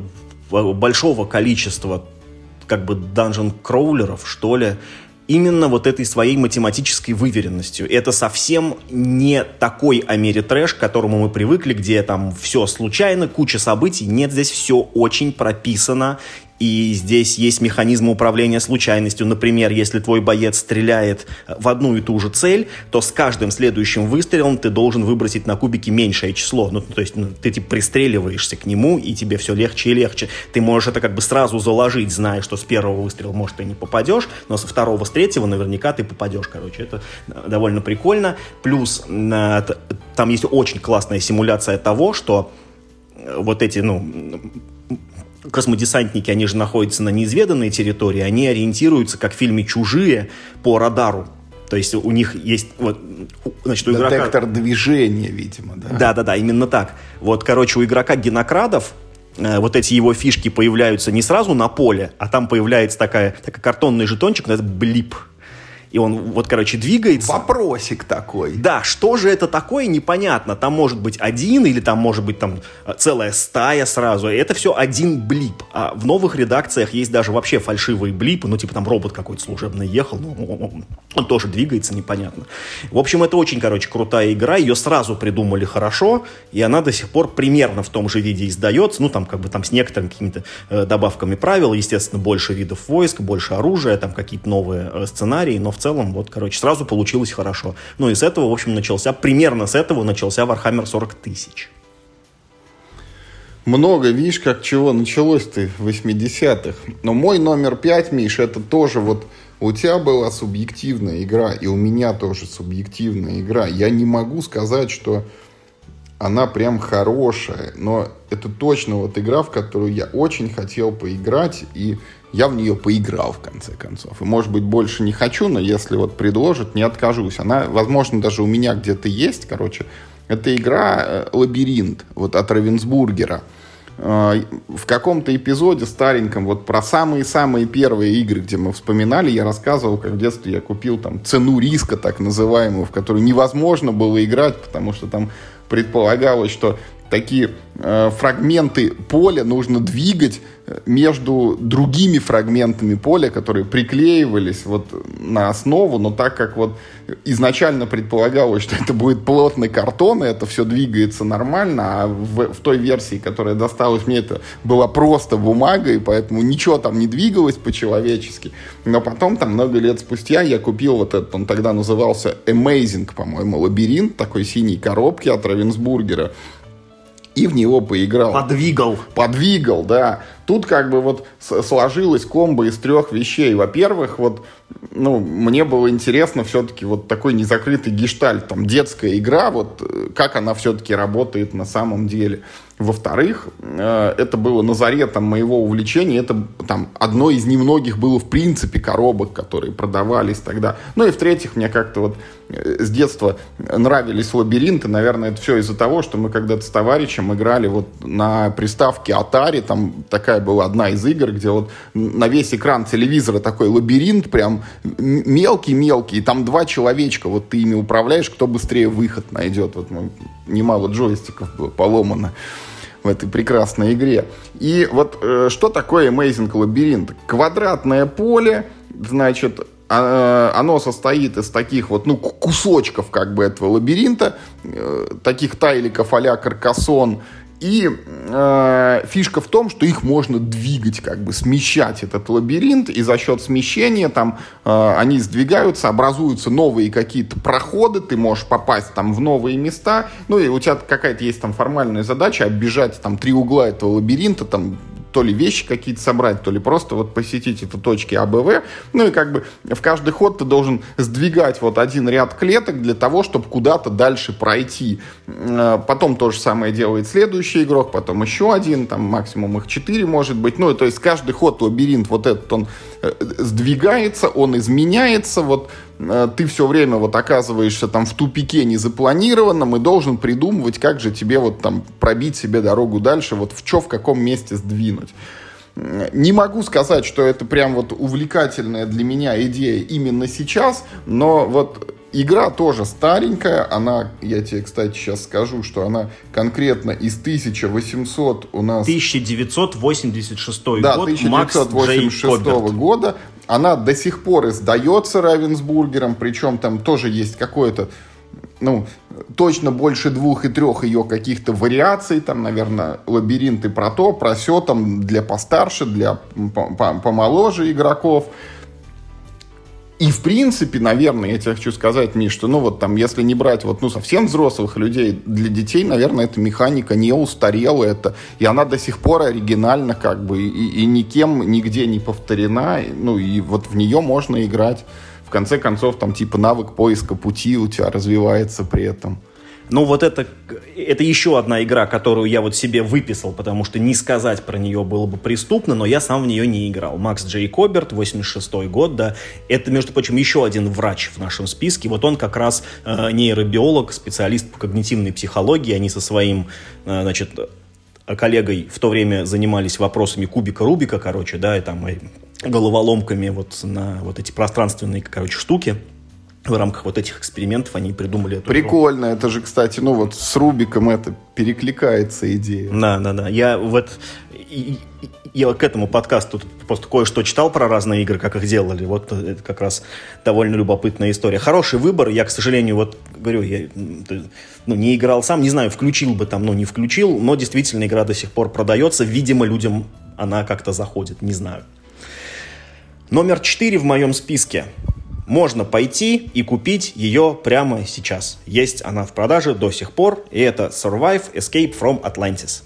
большого количества как бы данжен кроулеров, что ли, именно вот этой своей математической выверенностью. Это совсем не такой Америтрэш, к которому мы привыкли, где там все случайно, куча событий. Нет, здесь все очень прописано и здесь есть механизм управления случайностью. Например, если твой боец стреляет в одну и ту же цель, то с каждым следующим выстрелом ты должен выбросить на кубике меньшее число. Ну, то есть ну, ты типа, пристреливаешься к нему, и тебе все легче и легче. Ты можешь это как бы сразу заложить, зная, что с первого выстрела, может, ты не попадешь, но со второго, с третьего наверняка ты попадешь. Короче, это довольно прикольно. Плюс там есть очень классная симуляция того, что вот эти, ну, космодесантники, они же находятся на неизведанной территории, они ориентируются, как в фильме «Чужие», по радару. То есть у них есть вот, значит, у игрока... Детектор движения, видимо, да? Да-да-да, именно так. Вот, короче, у игрока генокрадов э, вот эти его фишки появляются не сразу на поле, а там появляется такая, такой картонный жетончик, это блип. И он вот, короче, двигается. Вопросик такой. Да, что же это такое, непонятно. Там может быть один или там может быть там целая стая сразу. Это все один блип. А в новых редакциях есть даже вообще фальшивые блипы, ну типа там робот какой-то служебный ехал, ну, он тоже двигается, непонятно. В общем, это очень, короче, крутая игра, ее сразу придумали хорошо, и она до сих пор примерно в том же виде издается, ну там как бы там с некоторыми какими-то э, добавками правил, естественно, больше видов войск, больше оружия, там какие-то новые э, сценарии, но в целом, вот, короче, сразу получилось хорошо. Ну и с этого, в общем, начался, примерно с этого начался Warhammer 40 тысяч. Много, видишь, как чего началось ты в 80-х. Но мой номер 5, Миш, это тоже вот у тебя была субъективная игра, и у меня тоже субъективная игра. Я не могу сказать, что она прям хорошая, но это точно вот игра, в которую я очень хотел поиграть, и я в нее поиграл в конце концов. И, может быть, больше не хочу, но если вот предложат, не откажусь. Она, возможно, даже у меня где-то есть, короче. Это игра э, «Лабиринт» вот от Равенсбургера. Э, в каком-то эпизоде стареньком вот про самые-самые первые игры, где мы вспоминали, я рассказывал, как в детстве я купил там цену риска, так называемую, в которую невозможно было играть, потому что там предполагалось, что такие э, фрагменты поля нужно двигать э, между другими фрагментами поля, которые приклеивались вот на основу, но так как вот изначально предполагалось, что это будет плотный картон, и это все двигается нормально, а в, в той версии, которая досталась мне, это была просто бумага, и поэтому ничего там не двигалось по-человечески. Но потом, там, много лет спустя, я купил вот этот, он тогда назывался Amazing, по-моему, лабиринт такой синей коробки от Равенсбургера, и в него поиграл. Подвигал. Подвигал, да. Тут как бы вот сложилась комбо из трех вещей. Во-первых, вот, ну, мне было интересно все-таки вот такой незакрытый гештальт, там, детская игра, вот, э, как она все-таки работает на самом деле. Во-вторых, э, это было назаретом моего увлечения. Это там одно из немногих было в принципе коробок, которые продавались тогда. Ну и в-третьих, мне как-то вот с детства нравились лабиринты. Наверное, это все из-за того, что мы когда-то с товарищем играли вот на приставке Atari. Там такая была одна из игр, где вот на весь экран телевизора такой лабиринт прям мелкий-мелкий. Там два человечка, вот ты ими управляешь, кто быстрее выход найдет. Вот ну, немало джойстиков было поломано в этой прекрасной игре. И вот э, что такое Amazing Labyrinth? Квадратное поле, значит, оно состоит из таких вот, ну, кусочков как бы этого лабиринта, э, таких тайликов а-ля Каркасон, и э, фишка в том, что их можно двигать, как бы смещать этот лабиринт, и за счет смещения там э, они сдвигаются, образуются новые какие-то проходы, ты можешь попасть там в новые места, ну и у тебя какая-то есть там формальная задача оббежать там три угла этого лабиринта, там то ли вещи какие-то собрать, то ли просто вот посетить эту точки АБВ. Ну и как бы в каждый ход ты должен сдвигать вот один ряд клеток для того, чтобы куда-то дальше пройти. Э, потом то же самое делает следующий игрок, потом еще один, там максимум их четыре может быть. Ну, то есть каждый ход лабиринт вот этот, он сдвигается, он изменяется, вот Э, ты все время вот оказываешься там в тупике незапланированном и должен придумывать, как же тебе вот там пробить себе дорогу дальше, вот в что, в каком месте сдвинуть. Не могу сказать, что это прям вот увлекательная для меня идея именно сейчас, но вот игра тоже старенькая, она, я тебе, кстати, сейчас скажу, что она конкретно из 1800 у нас... 1986 да, год, 1986 года. Она до сих пор издается Равенсбургером, причем там тоже есть какое-то ну, точно больше двух и трех ее каких-то вариаций, там, наверное, лабиринты про то, про все, там, для постарше, для помоложе игроков. И, в принципе, наверное, я тебе хочу сказать, Миш, что, ну, вот там, если не брать вот, ну, совсем взрослых людей, для детей, наверное, эта механика не устарела, это, и она до сих пор оригинальна, как бы, и, и никем нигде не повторена, ну, и вот в нее можно играть. В конце концов, там, типа, навык поиска пути у тебя развивается при этом. Ну, вот это, это еще одна игра, которую я вот себе выписал, потому что не сказать про нее было бы преступно, но я сам в нее не играл. Макс Джей Коберт, 86 год, да. Это, между прочим, еще один врач в нашем списке. Вот он как раз э, нейробиолог, специалист по когнитивной психологии. Они со своим, э, значит, коллегой в то время занимались вопросами кубика Рубика, короче, да, и там головоломками вот на вот эти пространственные, короче, штуки в рамках вот этих экспериментов они придумали эту Прикольно, игру. это же, кстати, ну вот с Рубиком это перекликается идея. Да, да, да. Я вот я к этому подкасту просто кое-что читал про разные игры, как их делали. Вот это как раз довольно любопытная история. Хороший выбор. Я, к сожалению, вот говорю, я ну, не играл сам, не знаю, включил бы там, ну, не включил, но действительно игра до сих пор продается. Видимо, людям она как-то заходит, не знаю. Номер четыре в моем списке можно пойти и купить ее прямо сейчас. Есть она в продаже до сих пор, и это Survive Escape from Atlantis.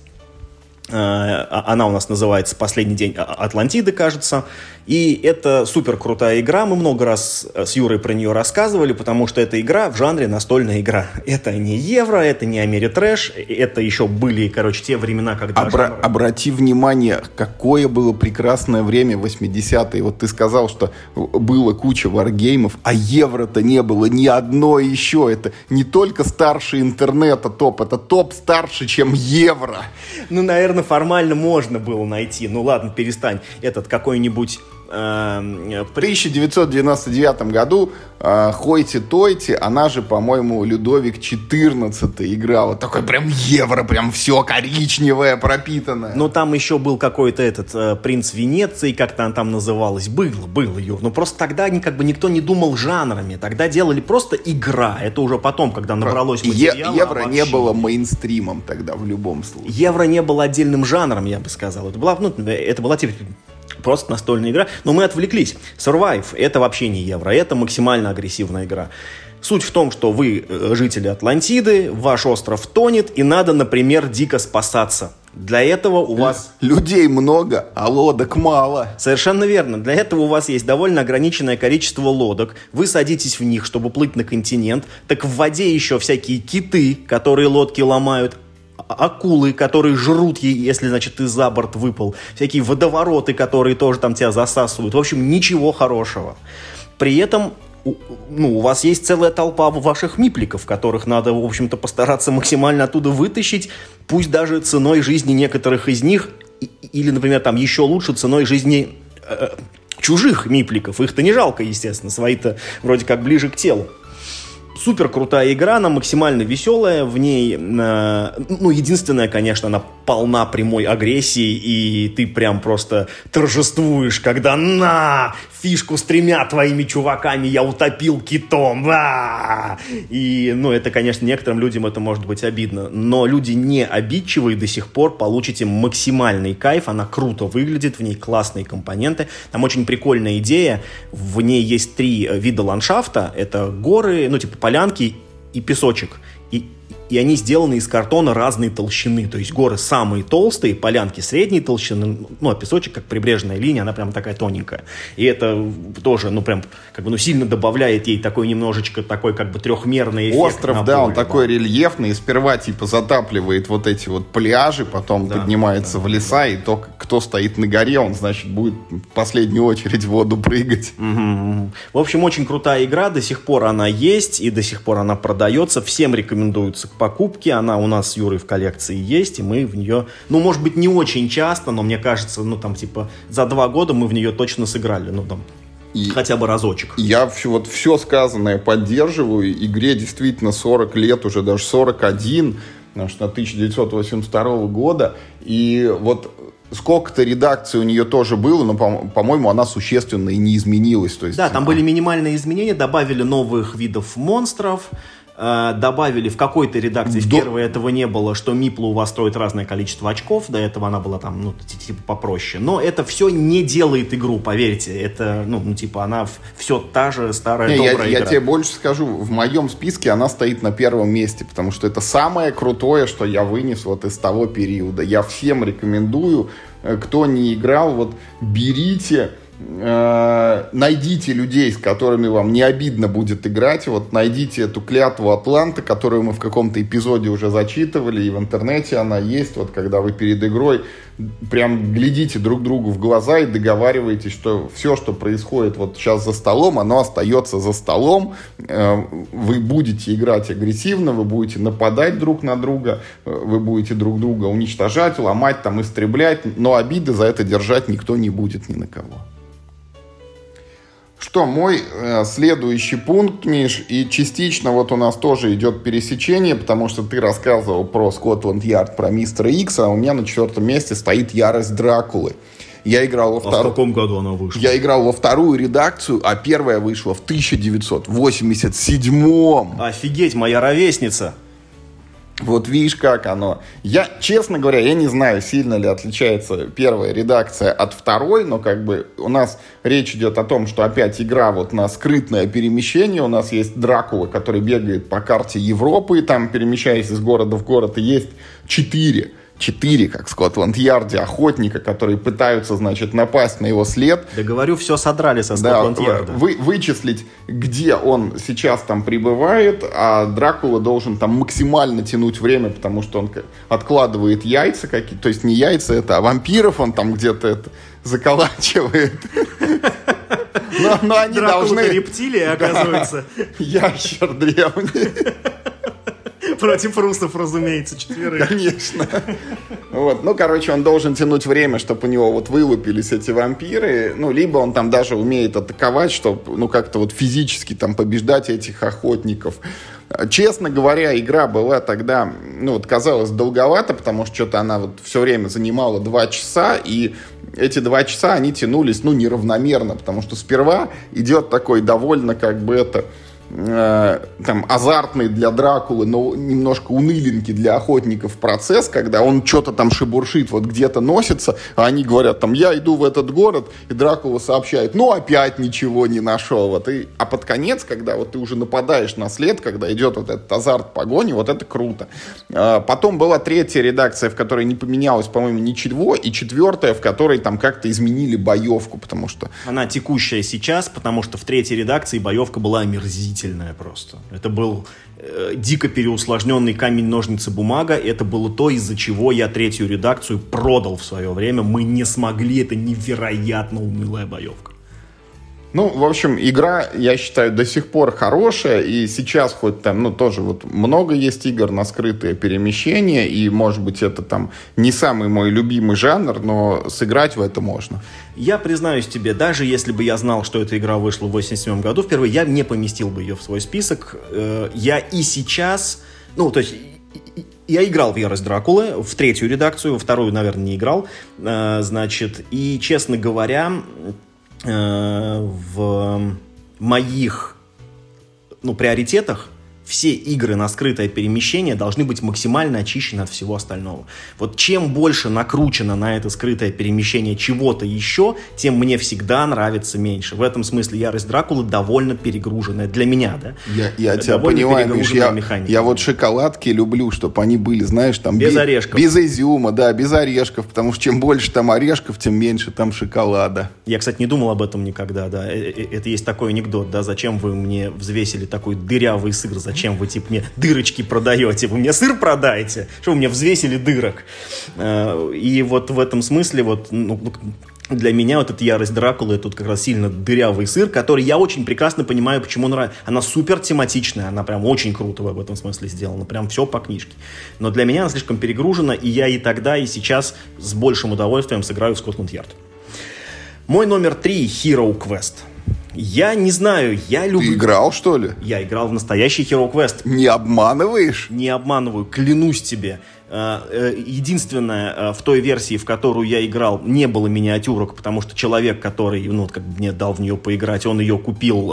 Э, а, она у нас называется «Последний день Атлантиды», кажется. И это супер крутая игра. Мы много раз э, с Юрой про нее рассказывали, потому что это игра в жанре настольная игра. Это не евро, это не Америтрэш, это еще были, короче, те времена, когда... Обра- жанр... Обрати внимание, какое было прекрасное время 80-е. Вот ты сказал, что было куча варгеймов, а евро-то не было ни одно еще. Это не только старше интернета топ, это топ старше, чем евро. Ну, наверное, формально можно было найти. Ну ладно, перестань. Этот какой-нибудь в 1999 году э, Хойти Тойти, она же, по-моему, Людовик 14 играла. Такой прям евро, прям все коричневое, пропитанное. Но там еще был какой-то этот э, принц Венеции, как-то он там называлось. Было, было, Юр. Но просто тогда как бы никто не думал жанрами. Тогда делали просто игра. Это уже потом, когда набралось материала. Е- евро не было мейнстримом тогда в любом случае. Евро не было отдельным жанром, я бы сказал. Это была, ну, это была типа просто настольная игра. Но мы отвлеклись. Survive — это вообще не евро, это максимально агрессивная игра. Суть в том, что вы э, жители Атлантиды, ваш остров тонет, и надо, например, дико спасаться. Для этого у вас... Людей много, а лодок мало. Совершенно верно. Для этого у вас есть довольно ограниченное количество лодок. Вы садитесь в них, чтобы плыть на континент. Так в воде еще всякие киты, которые лодки ломают акулы, которые жрут, если, значит, ты за борт выпал, всякие водовороты, которые тоже там тебя засасывают. В общем, ничего хорошего. При этом ну, у вас есть целая толпа ваших мипликов, которых надо, в общем-то, постараться максимально оттуда вытащить, пусть даже ценой жизни некоторых из них, или, например, там еще лучше ценой жизни э, чужих мипликов. Их-то не жалко, естественно, свои-то вроде как ближе к телу супер крутая игра, она максимально веселая, в ней, э, ну, единственное, конечно, она полна прямой агрессии, и ты прям просто торжествуешь, когда на, фишку с тремя твоими чуваками я утопил китом, а! И, ну, это, конечно, некоторым людям это может быть обидно, но люди не обидчивые до сих пор получите максимальный кайф, она круто выглядит, в ней классные компоненты, там очень прикольная идея, в ней есть три вида ландшафта, это горы, ну, типа полянки и песочек. И они сделаны из картона разной толщины. То есть горы самые толстые, полянки средней толщины, ну, а песочек, как прибрежная линия, она прям такая тоненькая. И это тоже, ну, прям, как бы, ну, сильно добавляет ей такой немножечко такой, как бы, трехмерный эффект. Остров, да, он такой рельефный, и сперва, типа, затапливает вот эти вот пляжи, потом да, поднимается да, в леса, да. и то, кто стоит на горе, он, значит, будет в последнюю очередь в воду прыгать. Угу. В общем, очень крутая игра, до сих пор она есть, и до сих пор она продается. Всем рекомендуется покупки. Она у нас с Юрой в коллекции есть, и мы в нее, ну, может быть, не очень часто, но мне кажется, ну, там, типа, за два года мы в нее точно сыграли. Ну, там, и Хотя бы разочек. Я все, вот все сказанное поддерживаю. Игре действительно 40 лет, уже даже 41, потому что 1982 года. И вот сколько-то редакций у нее тоже было, но, по-моему, она существенно и не изменилась. То есть, да, там были минимальные изменения, добавили новых видов монстров, Э, добавили в какой-то редакции, в первой этого не было, что Мипла у вас стоит разное количество очков, до этого она была там, ну, типа попроще. Но это все не делает игру, поверьте. Это, ну, ну типа, она все та же старая не, добрая я, игра. Я тебе больше скажу, в моем списке она стоит на первом месте, потому что это самое крутое, что я вынес вот из того периода. Я всем рекомендую, э, кто не играл, вот берите найдите людей, с которыми вам не обидно будет играть. Вот найдите эту клятву Атланта, которую мы в каком-то эпизоде уже зачитывали, и в интернете она есть. Вот когда вы перед игрой прям глядите друг другу в глаза и договариваетесь, что все, что происходит вот сейчас за столом, оно остается за столом. Э, вы будете играть агрессивно, вы будете нападать друг на друга, э, вы будете друг друга уничтожать, ломать, там, истреблять, но обиды за это держать никто не будет ни на кого. Что, мой э, следующий пункт, Миш, и частично вот у нас тоже идет пересечение, потому что ты рассказывал про Скотланд Ярд, про Мистера Икса, а у меня на четвертом месте стоит Ярость Дракулы. Я играл во вторую... А в каком году она вышла? Я играл во вторую редакцию, а первая вышла в 1987 Офигеть, моя ровесница. Вот видишь, как оно. Я, честно говоря, я не знаю, сильно ли отличается первая редакция от второй, но как бы у нас речь идет о том, что опять игра вот на скрытное перемещение. У нас есть Дракула, который бегает по карте Европы, там перемещаясь из города в город, и есть четыре четыре, как в Скотланд-Ярде, охотника, которые пытаются, значит, напасть на его след. Да говорю, все содрали со Скотланд-Ярда. Да, вы, вычислить, где он сейчас там прибывает, а Дракула должен там максимально тянуть время, потому что он откладывает яйца какие-то, то есть не яйца это, а вампиров он там где-то это заколачивает. Но, но они должны... рептилии, оказывается. Ящер древний. Против русов, разумеется, четверых. Конечно. Вот. Ну, короче, он должен тянуть время, чтобы у него вот вылупились эти вампиры. Ну, либо он там даже умеет атаковать, чтобы, ну, как-то вот физически там побеждать этих охотников. Честно говоря, игра была тогда, ну, вот казалось долговато, потому что что-то она вот все время занимала два часа, и эти два часа, они тянулись, ну, неравномерно, потому что сперва идет такой довольно, как бы это, Э, там азартный для Дракулы, но немножко уныленький для охотников процесс, когда он что-то там шебуршит, вот где-то носится, а они говорят там, я иду в этот город, и Дракула сообщает, ну опять ничего не нашел. Вот, и, а под конец, когда вот ты уже нападаешь на след, когда идет вот этот азарт погони, вот это круто. А, потом была третья редакция, в которой не поменялось, по-моему, ничего, и четвертая, в которой там как-то изменили боевку, потому что... Она текущая сейчас, потому что в третьей редакции боевка была омерзительная омерзительное просто. Это был э, дико переусложненный камень, ножницы, бумага. Это было то, из-за чего я третью редакцию продал в свое время. Мы не смогли, это невероятно унылая боевка. Ну, в общем, игра, я считаю, до сих пор хорошая, и сейчас хоть там, ну, тоже вот много есть игр на скрытое перемещение, и, может быть, это там не самый мой любимый жанр, но сыграть в это можно. Я признаюсь тебе, даже если бы я знал, что эта игра вышла в 87 году, впервые я не поместил бы ее в свой список. Э, я и сейчас, ну, то есть я играл в «Ярость Дракулы», в третью редакцию, во вторую, наверное, не играл, э, значит, и, честно говоря, в моих ну, приоритетах все игры на скрытое перемещение должны быть максимально очищены от всего остального. Вот чем больше накручено на это скрытое перемещение чего-то еще, тем мне всегда нравится меньше. В этом смысле ярость Дракулы довольно перегруженная для меня, да? Я, я тебя понимаю, Миш, я, я вот шоколадки люблю, чтобы они были, знаешь, там... Без, без орешков. Без изюма, да, без орешков, потому что чем больше там орешков, тем меньше там шоколада. Я, кстати, не думал об этом никогда, да. Э, э, это есть такой анекдот, да, зачем вы мне взвесили такой дырявый сыр, Зачем вы, типа, мне дырочки продаете? Вы мне сыр продаете? Что вы мне взвесили дырок? Э, и вот в этом смысле вот, ну, для меня вот эта ярость Дракулы, тут как раз сильно дырявый сыр, который я очень прекрасно понимаю, почему нравится. Она супер тематичная, она прям очень круто в этом смысле сделана, прям все по книжке. Но для меня она слишком перегружена, и я и тогда, и сейчас с большим удовольствием сыграю в Скотланд Ярд. Мой номер три — Hero Quest. Я не знаю, я люблю... Ты играл, что ли? Я играл в настоящий Hero Quest. Не обманываешь? Не обманываю, клянусь тебе. Э, э, единственное, э, в той версии, в которую я играл, не было миниатюрок, потому что человек, который, ну, как мне дал в нее поиграть, он ее купил,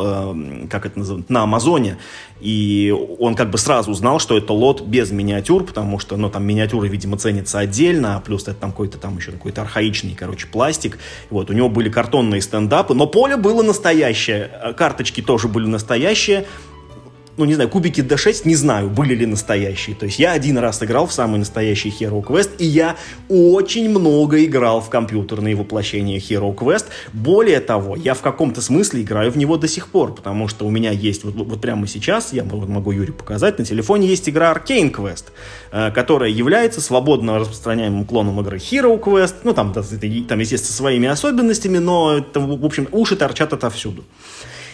как это называется, на Амазоне, и он как бы сразу знал, что это лот без миниатюр, потому что, ну, там миниатюры, видимо, ценятся отдельно, а плюс это там какой-то там еще какой-то архаичный, короче, пластик. Вот, у него были картонные стендапы, но поле было настоящее, карточки тоже были настоящие, ну, не знаю, кубики D6, не знаю, были ли настоящие. То есть я один раз играл в самый настоящий Hero Quest, и я очень много играл в компьютерные воплощения Hero Quest. Более того, я в каком-то смысле играю в него до сих пор, потому что у меня есть, вот, вот прямо сейчас, я могу Юрию показать, на телефоне есть игра Arcane Quest, э, которая является свободно распространяемым клоном игры Hero Quest, ну, там, там естественно, своими особенностями, но, это, в общем, уши торчат отовсюду.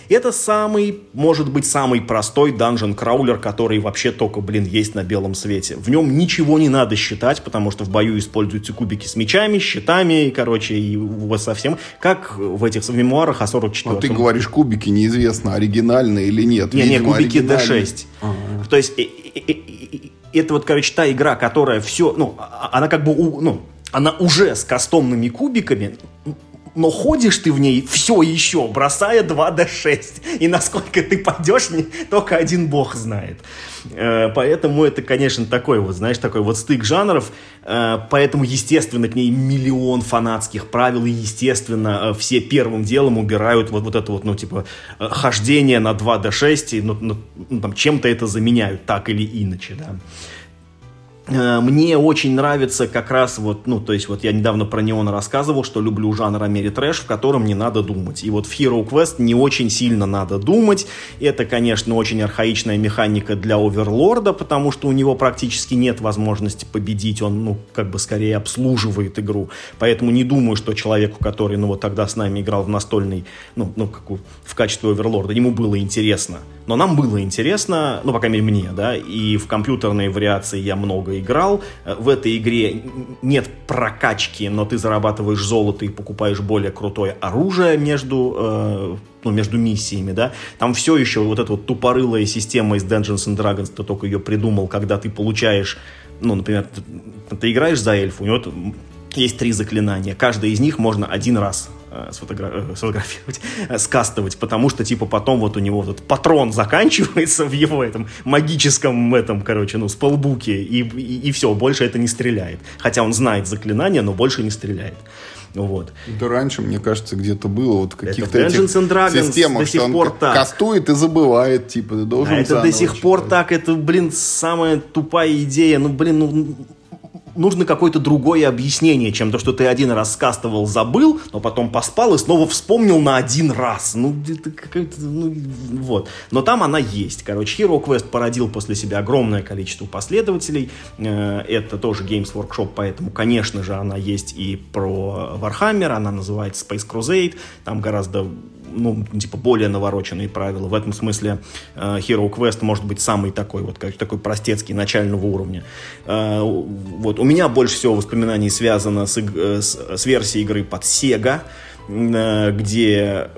Это самый, может быть, самый простой данжен краулер, который вообще только, блин, есть на белом свете. В нем ничего не надо считать, потому что в бою используются кубики с мечами, щитами, и, короче, и совсем, как в этих в мемуарах о 44 Но ты говоришь, кубики неизвестно, оригинальные или нет. Не, не, кубики D6. А-а-а. То есть, это вот, короче, та игра, которая все, ну, а, она как бы, ну, она уже с кастомными кубиками, но ходишь ты в ней все еще, бросая 2D6. И насколько ты пойдешь, только один бог знает. Э, поэтому это, конечно, такой вот, знаешь, такой вот стык жанров. Э, поэтому, естественно, к ней миллион фанатских правил. И, естественно, э, все первым делом убирают вот, вот это вот, ну, типа, хождение на 2D6. И, ну, ну, ну, там, чем-то это заменяют, так или иначе, да. Э, мне очень нравится как раз вот, ну, то есть вот я недавно про Неон рассказывал, что люблю жанр Америтрэш, в котором не надо думать. И вот в Hero Quest не очень сильно надо думать. Это, конечно, очень архаичная механика для Оверлорда, потому что у него практически нет возможности победить. Он, ну, как бы скорее обслуживает игру. Поэтому не думаю, что человеку, который, ну, вот тогда с нами играл в настольный, ну, ну как в качестве Оверлорда, ему было интересно. Но нам было интересно, ну, по крайней мере, мне, да, и в компьютерной вариации я много играл. Э, в этой игре нет прокачки, но ты зарабатываешь золото и покупаешь более крутое оружие между, э, ну, между миссиями, да. Там все еще вот эта вот тупорылая система из Dungeons and Dragons, ты только ее придумал, когда ты получаешь, ну, например, ты, ты играешь за эльфу, у него есть три заклинания. Каждое из них можно один раз Э. Э, сфотографировать, э, скастовать, потому что, типа, потом вот у него этот патрон заканчивается в его этом магическом этом, короче, ну, спелбуке, и, и, и все, больше это не стреляет. Хотя он знает заклинание, но больше не стреляет. Вот. Да раньше, мне кажется, где-то было вот каких-то этих системах, до сих что пор он так. кастует и забывает, типа, ты должен а это до сих пор так, это, блин, самая тупая идея, ну, блин, ну, нужно какое-то другое объяснение, чем то, что ты один раз скастовал, забыл, но потом поспал и снова вспомнил на один раз. Ну, это какая-то, ну, вот. Но там она есть. Короче, Hero Quest породил после себя огромное количество последователей. Э, это тоже Games Workshop, поэтому, конечно же, она есть и про Warhammer, она называется Space Crusade, там гораздо ну, типа, более навороченные правила. В этом смысле э, Hero Quest может быть самый такой, вот, как, такой простецкий, начального уровня. Э, вот, у меня больше всего воспоминаний связано с, э, с, с версией игры под Sega, где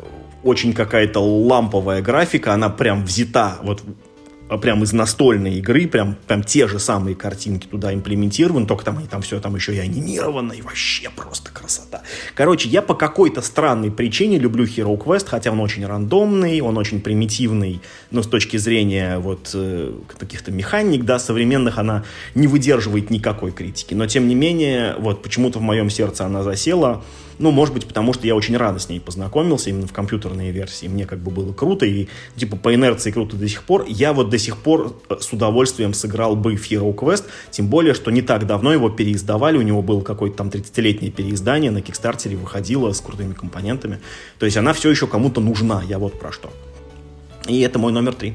очень какая-то ламповая графика, она прям взята вот прям из настольной игры, прям, прям те же самые картинки туда имплементированы, только там, там все там еще и анимировано, и вообще просто красота. Короче, я по какой-то странной причине люблю Hero Quest, хотя он очень рандомный, он очень примитивный, но с точки зрения вот э, каких-то механик, да, современных, она не выдерживает никакой критики. Но, тем не менее, вот почему-то в моем сердце она засела, ну, может быть, потому что я очень рано с ней познакомился именно в компьютерной версии. Мне как бы было круто, и типа по инерции круто до сих пор. Я вот до сих пор э, с удовольствием сыграл бы в Hero Quest, тем более, что не так давно его переиздавали, у него было какое-то там 30-летнее переиздание, на Кикстартере выходило с крутыми компонентами. То есть она все еще кому-то нужна, я вот про что. И это мой номер три.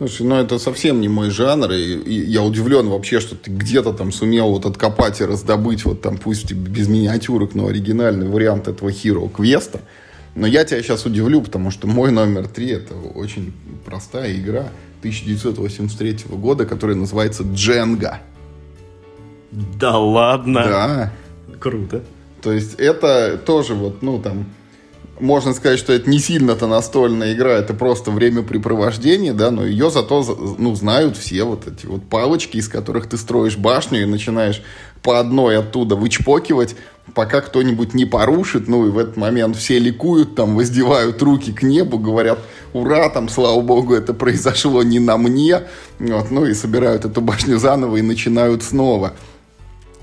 Слушай, ну это совсем не мой жанр, и, и я удивлен вообще, что ты где-то там сумел вот откопать и раздобыть, вот там пусть без миниатюрок, но оригинальный вариант этого Hero Квеста. Но я тебя сейчас удивлю, потому что мой номер три это очень простая игра 1983 года, которая называется Дженга. Да ладно? Да. Круто. То есть это тоже вот, ну там, можно сказать, что это не сильно-то настольная игра, это просто времяпрепровождение, да, но ее зато, ну, знают все вот эти вот палочки, из которых ты строишь башню и начинаешь по одной оттуда вычпокивать, пока кто-нибудь не порушит, ну, и в этот момент все ликуют, там, воздевают руки к небу, говорят, ура, там, слава богу, это произошло не на мне, вот, ну, и собирают эту башню заново и начинают снова.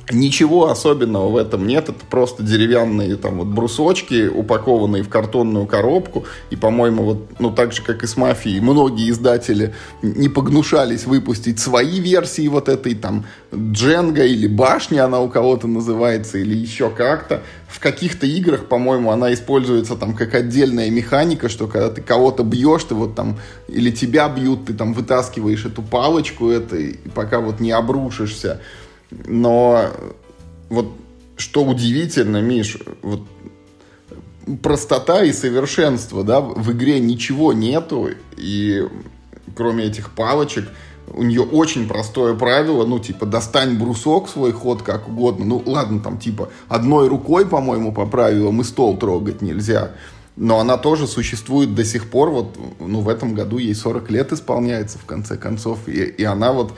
Ничего особенного в этом нет, это просто деревянные там вот брусочки, упакованные в картонную коробку, и, по-моему, вот, ну, так же, как и с «Мафией», многие издатели не погнушались выпустить свои версии вот этой там Дженга или Башня она у кого-то называется, или еще как-то. В каких-то играх, по-моему, она используется там как отдельная механика, что когда ты кого-то бьешь, ты вот там, или тебя бьют, ты там вытаскиваешь эту палочку, это, и пока вот не обрушишься. Но вот что удивительно, Миш, вот простота и совершенство, да, в игре ничего нету, и кроме этих палочек, у нее очень простое правило, ну, типа, достань брусок свой ход как угодно. Ну, ладно, там, типа, одной рукой, по-моему, по правилам и стол трогать нельзя. Но она тоже существует до сих пор. Вот, ну, в этом году ей 40 лет исполняется, в конце концов. И, и она вот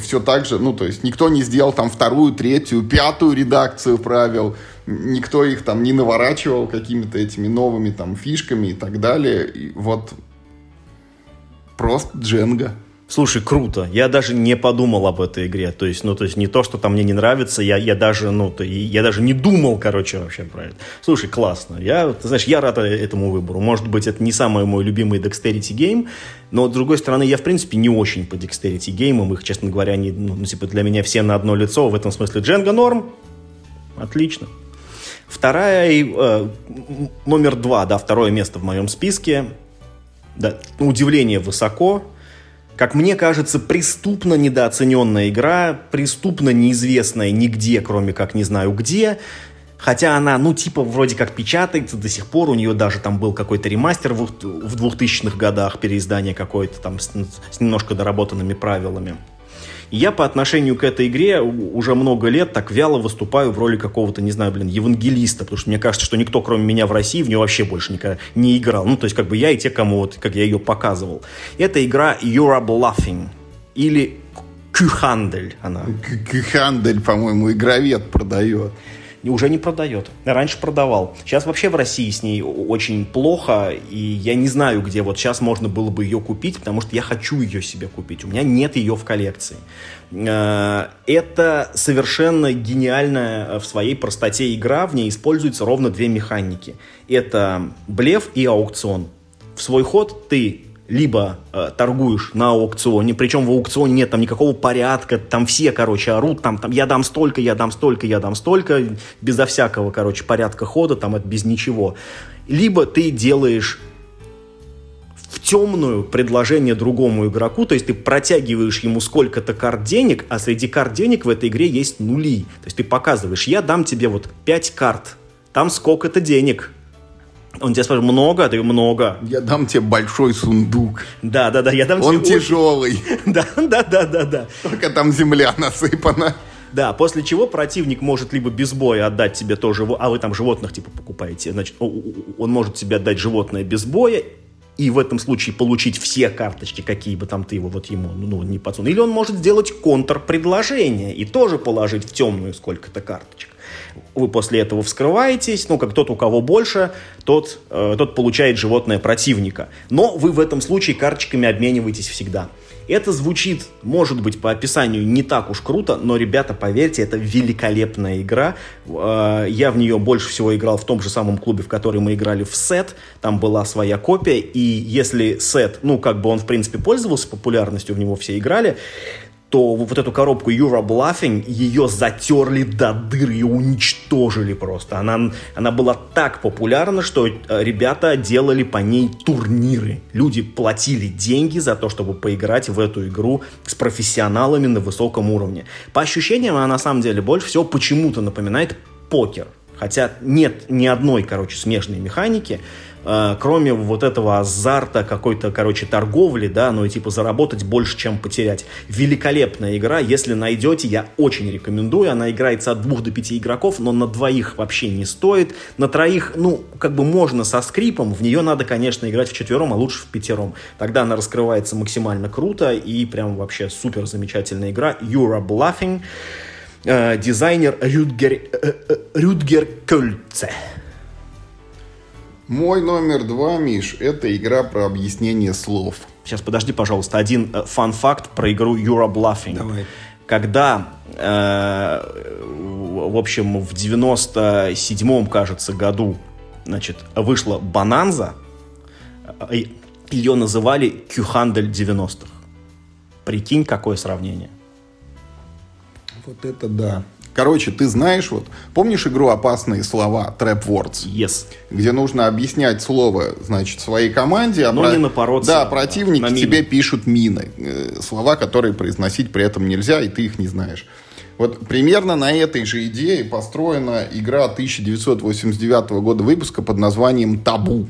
все так же, ну, то есть никто не сделал там вторую, третью, пятую редакцию правил, никто их там не наворачивал какими-то этими новыми там фишками и так далее. И вот просто Дженга. Слушай, круто. Я даже не подумал об этой игре. То есть, ну, то есть не то, что там мне не нравится, я, я даже, ну, то, я даже не думал, короче, вообще про это. Слушай, классно. Я, ты знаешь, я рад этому выбору. Может быть, это не самый мой любимый Dexterity гейм, но, с другой стороны, я, в принципе, не очень по Dexterity геймам. Их, честно говоря, не, ну, ну, типа, для меня все на одно лицо. В этом смысле Дженга норм. Отлично. Вторая, э, номер два, да, второе место в моем списке. Да, удивление высоко как мне кажется, преступно недооцененная игра, преступно неизвестная нигде, кроме как не знаю где. Хотя она, ну, типа, вроде как печатается до сих пор, у нее даже там был какой-то ремастер в, в 2000-х годах, переиздание какое-то там с, с немножко доработанными правилами я по отношению к этой игре уже много лет так вяло выступаю в роли какого-то, не знаю, блин, евангелиста, потому что мне кажется, что никто, кроме меня в России, в нее вообще больше никогда не играл. Ну, то есть, как бы я и те, кому вот, как я ее показывал. Это игра You're Bluffing или Кюхандель она. Кюхандель, по-моему, игровед продает уже не продает. Раньше продавал. Сейчас вообще в России с ней очень плохо, и я не знаю, где вот сейчас можно было бы ее купить, потому что я хочу ее себе купить. У меня нет ее в коллекции. Э, это совершенно гениальная в своей простоте игра. В ней используются ровно две механики. Это блеф и аукцион. В свой ход ты либо э, торгуешь на аукционе, причем в аукционе нет там никакого порядка, там все, короче, орут, там, там я дам столько, я дам столько, я дам столько, безо всякого, короче, порядка хода, там это без ничего. Либо ты делаешь в темную предложение другому игроку, то есть ты протягиваешь ему сколько-то карт денег, а среди карт денег в этой игре есть нули. То есть ты показываешь, я дам тебе вот 5 карт, там сколько-то денег, он тебе спрашивает, много? Ты много. Я дам тебе большой сундук. Да, да, да, я дам Он тебе... тяжелый. Да, да, да, да, да. Только там земля насыпана. Да, после чего противник может либо без боя отдать тебе то животное, а вы там животных типа покупаете, значит, он может тебе отдать животное без боя, и в этом случае получить все карточки, какие бы там ты его вот ему ну, не подсунул. Или он может сделать контрпредложение и тоже положить в темную сколько-то карточек вы после этого вскрываетесь, ну, как тот, у кого больше, тот, э, тот получает животное противника. Но вы в этом случае карточками обмениваетесь всегда. Это звучит, может быть, по описанию не так уж круто, но, ребята, поверьте, это великолепная игра. Э, я в нее больше всего играл в том же самом клубе, в который мы играли в сет. Там была своя копия, и если сет, ну, как бы он, в принципе, пользовался популярностью, в него все играли, то вот эту коробку You're Bluffing, ее затерли до дыры и уничтожили просто. Она, она была так популярна, что э, ребята делали по ней турниры. Люди платили деньги за то, чтобы поиграть в эту игру с профессионалами на высоком уровне. По ощущениям, она на самом деле больше всего почему-то напоминает покер. Хотя нет ни одной, короче, смежной механики, кроме вот этого азарта какой-то, короче, торговли, да, ну и типа заработать больше, чем потерять. Великолепная игра, если найдете, я очень рекомендую. Она играется от двух до пяти игроков, но на двоих вообще не стоит. На троих, ну, как бы можно со скрипом, в нее надо, конечно, играть в четвером, а лучше в пятером. Тогда она раскрывается максимально круто и прям вообще супер замечательная игра. You're Bluffing. Э, дизайнер Рюдгер, э, э, Рюдгер Кольце. Мой номер два, Миш, это игра про объяснение слов. Сейчас, подожди, пожалуйста, один э, фан-факт про игру You're Bluffing. Давай. Когда, э, в общем, в 97-м, кажется, году, значит, вышла Бананза, э, ее называли Кюхандель 90-х. Прикинь, какое сравнение. Вот это да. Короче, ты знаешь, вот, помнишь игру «Опасные слова» Trap Words? Yes. Где нужно объяснять слово, значит, своей команде. А Но про... не напороться. Да, противники на тебе пишут мины. Э, слова, которые произносить при этом нельзя, и ты их не знаешь. Вот примерно на этой же идее построена игра 1989 года выпуска под названием «Табу».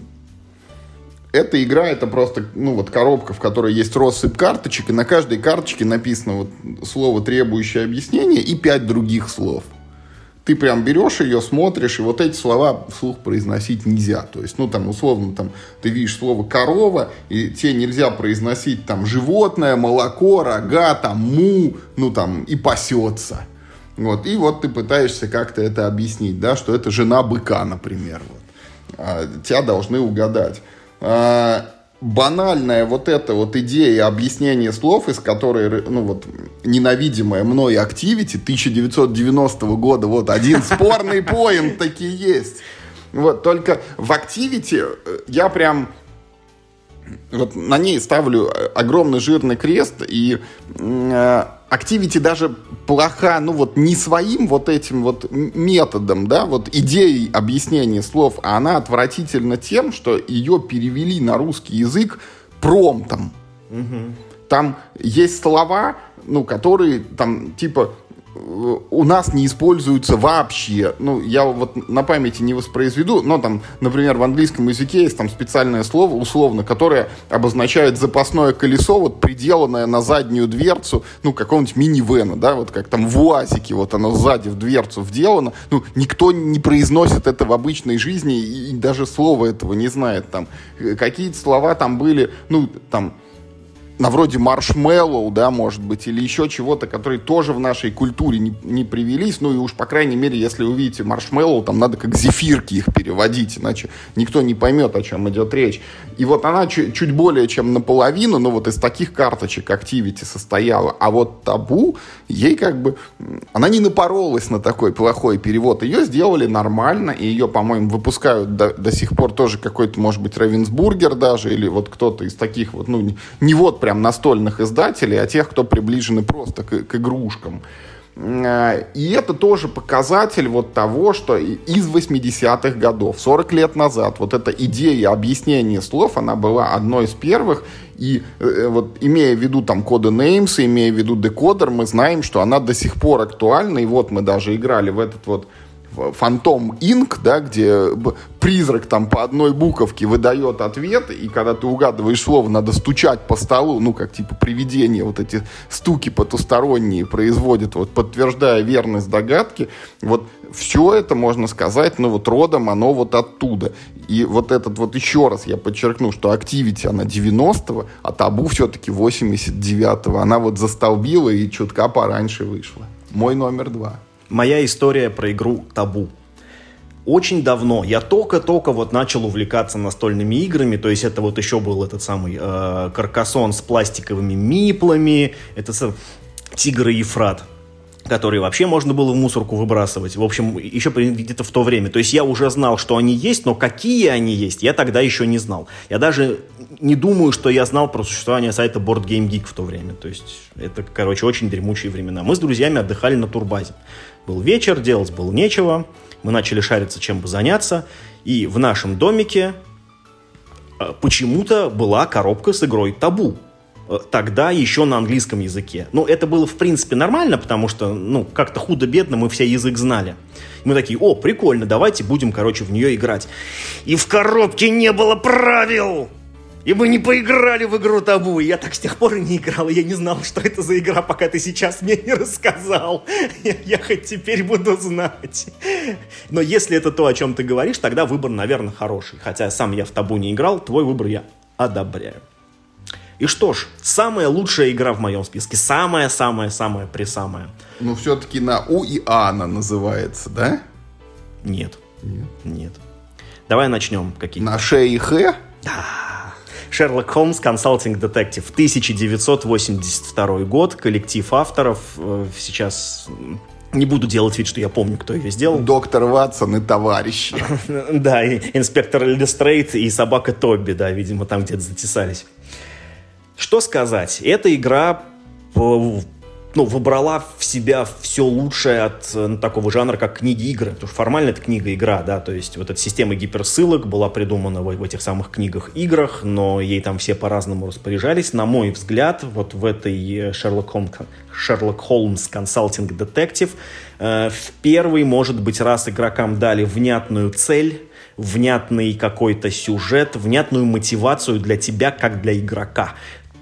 Эта игра это просто, ну вот коробка, в которой есть россыпь карточек, и на каждой карточке написано вот слово, требующее объяснения, и пять других слов ты прям берешь ее, смотришь, и вот эти слова вслух произносить нельзя. То есть, ну, там, условно, там, ты видишь слово «корова», и тебе нельзя произносить, там, животное, молоко, рога, там, му, ну, там, и пасется. Вот, и вот ты пытаешься как-то это объяснить, да, что это жена быка, например, вот. А, тебя должны угадать. А, банальная вот эта вот идея объяснения слов, из которой, ну вот, ненавидимая мной Activity 1990 года, вот один спорный поинт таки есть. Вот, только в Activity э, я прям вот на ней ставлю огромный жирный крест, и э, Activity даже плоха, ну вот не своим вот этим вот методом, да, вот идеей объяснения слов, а она отвратительна тем, что ее перевели на русский язык промтом. Угу. Там есть слова, ну, которые там типа у нас не используются вообще. Ну, я вот на памяти не воспроизведу, но там, например, в английском языке есть там специальное слово, условно, которое обозначает запасное колесо, вот приделанное на заднюю дверцу, ну, какого-нибудь минивэна, да, вот как там в УАЗике, вот оно сзади в дверцу вделано. Ну, никто не произносит это в обычной жизни и, даже слова этого не знает там. Какие-то слова там были, ну, там, на вроде маршмеллоу, да, может быть, или еще чего-то, которые тоже в нашей культуре не, не привелись. Ну и уж, по крайней мере, если вы видите маршмеллоу, там надо как зефирки их переводить, иначе никто не поймет, о чем идет речь. И вот она чуть, чуть более чем наполовину, ну вот из таких карточек Activity состояла. А вот Табу, ей как бы, она не напоролась на такой плохой перевод. Ее сделали нормально, и ее, по-моему, выпускают до, до сих пор тоже какой-то, может быть, Равенсбургер даже, или вот кто-то из таких вот, ну, не вот прям настольных издателей, а тех, кто приближены просто к, к игрушкам. Э, и это тоже показатель вот того, что из 80-х годов, 40 лет назад, вот эта идея объяснения слов, она была одной из первых. И э, вот имея в виду там коды Names, имея в виду декодер, мы знаем, что она до сих пор актуальна. И вот мы даже играли в этот вот Фантом Инк, да, где призрак там по одной буковке выдает ответ, и когда ты угадываешь слово, надо стучать по столу, ну, как типа привидение, вот эти стуки потусторонние производит, вот подтверждая верность догадки. Вот все это, можно сказать, ну, вот родом оно вот оттуда. И вот этот вот еще раз я подчеркну, что Activity она 90-го, а Табу все-таки 89-го. Она вот застолбила и чутка пораньше вышла. Мой номер два моя история про игру «Табу». Очень давно я только-только вот начал увлекаться настольными играми, то есть это вот еще был этот самый э, каркасон с пластиковыми миплами, это Тигр и Ефрат которые вообще можно было в мусорку выбрасывать. В общем, еще где-то в то время. То есть я уже знал, что они есть, но какие они есть, я тогда еще не знал. Я даже не думаю, что я знал про существование сайта Board Game Geek в то время. То есть это, короче, очень дремучие времена. Мы с друзьями отдыхали на турбазе. Был вечер, делать было нечего. Мы начали шариться, чем бы заняться. И в нашем домике э, почему-то была коробка с игрой «Табу». Э, тогда еще на английском языке. Ну, это было, в принципе, нормально, потому что, ну, как-то худо-бедно мы все язык знали. Мы такие, о, прикольно, давайте будем, короче, в нее играть. И в коробке не было правил! И мы не поиграли в игру табу. И я так с тех пор и не играл. И я не знал, что это за игра, пока ты сейчас мне не рассказал. Я, я хоть теперь буду знать. Но если это то, о чем ты говоришь, тогда выбор, наверное, хороший. Хотя сам я в табу не играл, твой выбор я одобряю. И что ж, самая лучшая игра в моем списке. Самая-самая-самая присамая. Ну, все-таки на У и А она называется, да? Нет. Нет. Нет. Давай начнем. Какие? На Ш и Х? Да. Шерлок Холмс Консалтинг Детектив, 1982 год, коллектив авторов, э, сейчас не буду делать вид, что я помню, кто ее сделал. Доктор Ватсон и товарищи. Да, инспектор Лестрейд и собака Тобби, да, видимо, там где-то затесались. Что сказать? Эта игра ну, выбрала в себя все лучшее от ну, такого жанра, как книги-игры. Потому что формально это книга-игра, да, то есть вот эта система гиперссылок была придумана в, в этих самых книгах-играх, но ей там все по-разному распоряжались. На мой взгляд, вот в этой Шерлок Холмс, Шерлок Холмс Консалтинг Детектив в первый, может быть, раз игрокам дали внятную цель, внятный какой-то сюжет, внятную мотивацию для тебя, как для игрока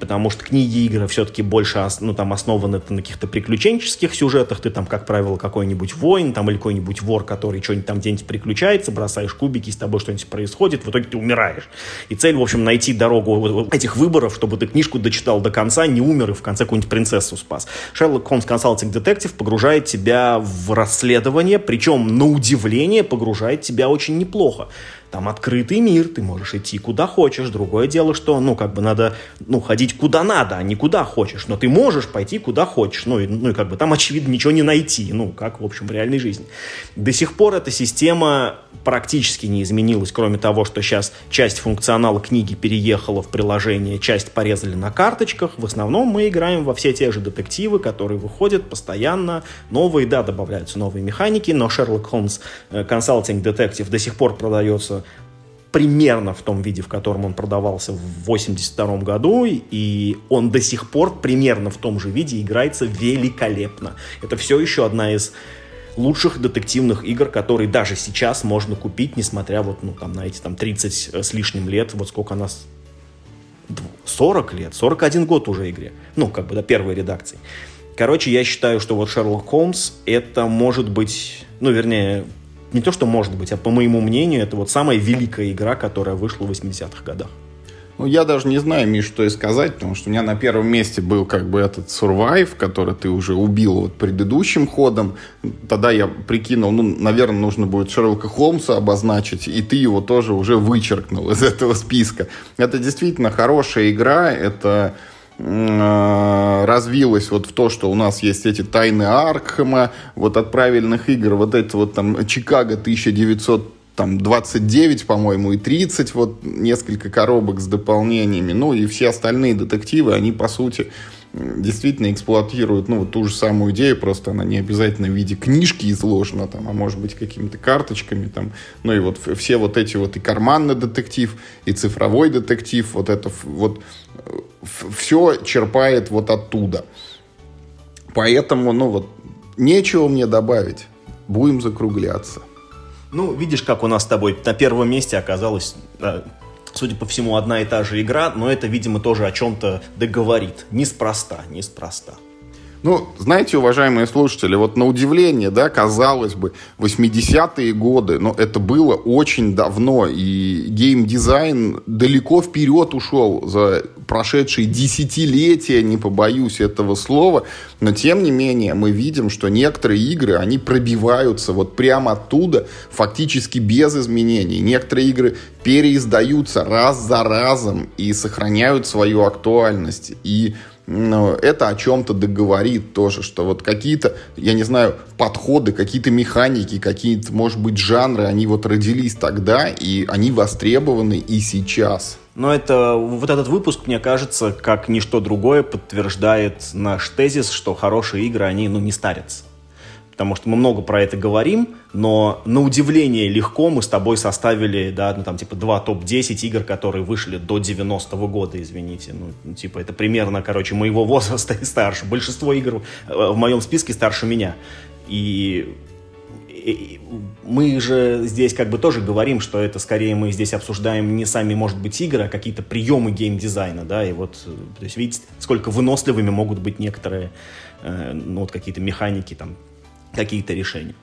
потому что книги и игры все-таки больше ну, там основаны на каких-то приключенческих сюжетах, ты там, как правило, какой-нибудь воин там, или какой-нибудь вор, который что-нибудь там где-нибудь приключается, бросаешь кубики, с тобой что-нибудь происходит, в итоге ты умираешь. И цель, в общем, найти дорогу этих выборов, чтобы ты книжку дочитал до конца, не умер и в конце какую-нибудь принцессу спас. Шерлок Холмс Консалтинг Детектив погружает тебя в расследование, причем, на удивление, погружает тебя очень неплохо. Там открытый мир, ты можешь идти куда хочешь. Другое дело, что, ну, как бы надо, ну, ходить куда надо, а не куда хочешь. Но ты можешь пойти куда хочешь. Ну, и, ну, и как бы там, очевидно, ничего не найти. Ну, как, в общем, в реальной жизни. До сих пор эта система практически не изменилась, кроме того, что сейчас часть функционала книги переехала в приложение, часть порезали на карточках. В основном мы играем во все те же детективы, которые выходят постоянно. Новые, да, добавляются новые механики, но Sherlock Holmes Consulting Detective до сих пор продается примерно в том виде, в котором он продавался в 82 году, и он до сих пор примерно в том же виде играется великолепно. Это все еще одна из лучших детективных игр, которые даже сейчас можно купить, несмотря вот, ну, там, на эти там 30 с лишним лет, вот сколько нас 40 лет, 41 год уже игре. Ну, как бы до первой редакции. Короче, я считаю, что вот Шерлок Холмс это может быть, ну, вернее, не то, что может быть, а по моему мнению, это вот самая великая игра, которая вышла в 80-х годах. Ну, я даже не знаю, Миш, что и сказать, потому что у меня на первом месте был как бы этот Survive, который ты уже убил вот предыдущим ходом. Тогда я прикинул, ну, наверное, нужно будет Шерлока Холмса обозначить, и ты его тоже уже вычеркнул из этого списка. Это действительно хорошая игра, это развилось вот в то, что у нас есть эти тайны Аркхема, вот от правильных игр, вот это вот там Чикаго 1900 там 29, по-моему, и 30, вот несколько коробок с дополнениями, ну и все остальные детективы, они, по сути, действительно эксплуатируют, ну, вот ту же самую идею, просто она не обязательно в виде книжки изложена, там, а может быть какими-то карточками, там, ну и вот все вот эти вот и карманный детектив, и цифровой детектив, вот это вот все черпает вот оттуда. Поэтому, ну вот, нечего мне добавить. Будем закругляться. Ну, видишь, как у нас с тобой на первом месте оказалась, судя по всему, одна и та же игра, но это, видимо, тоже о чем-то договорит. Неспроста, неспроста. Ну, знаете, уважаемые слушатели, вот на удивление, да, казалось бы, 80-е годы, но это было очень давно, и геймдизайн далеко вперед ушел за прошедшие десятилетия, не побоюсь этого слова, но тем не менее мы видим, что некоторые игры, они пробиваются вот прямо оттуда, фактически без изменений. Некоторые игры переиздаются раз за разом и сохраняют свою актуальность. И это о чем-то договорит тоже, что вот какие-то, я не знаю, подходы, какие-то механики, какие-то, может быть, жанры, они вот родились тогда, и они востребованы и сейчас. Но это, вот этот выпуск, мне кажется, как ничто другое подтверждает наш тезис, что хорошие игры, они, ну, не старятся потому что мы много про это говорим, но на удивление легко мы с тобой составили, да, ну там типа два топ-10 игр, которые вышли до 90-го года, извините. Ну, ну, типа это примерно, короче, моего возраста и старше. Большинство игр э, в моем списке старше меня. И мы же здесь как бы тоже говорим, что это скорее мы здесь обсуждаем не сами, может быть, игры, а какие-то приемы геймдизайна, да, и вот, э, то есть видите, сколько выносливыми могут быть некоторые, э, ну, вот какие-то механики, там, какие-то решения.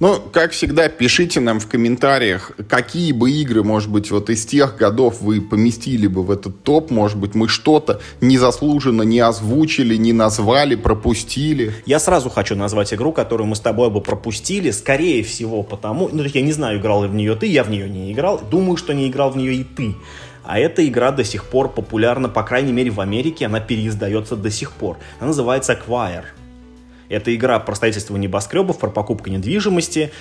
Ну, как всегда, пишите нам в комментариях, какие бы игры, может быть, вот из тех годов вы поместили бы в этот топ. Может быть, мы что-то незаслуженно не озвучили, не назвали, пропустили. Я сразу хочу назвать игру, которую мы с тобой бы пропустили. Скорее всего, потому... Ну, я не знаю, играл ли в нее ты, я в нее не играл. Думаю, что не играл в нее и ты. А эта игра до сих пор популярна, по крайней мере, в Америке. Она переиздается до сих пор. Она называется Acquire. Это игра про строительство небоскребов, про покупку недвижимости.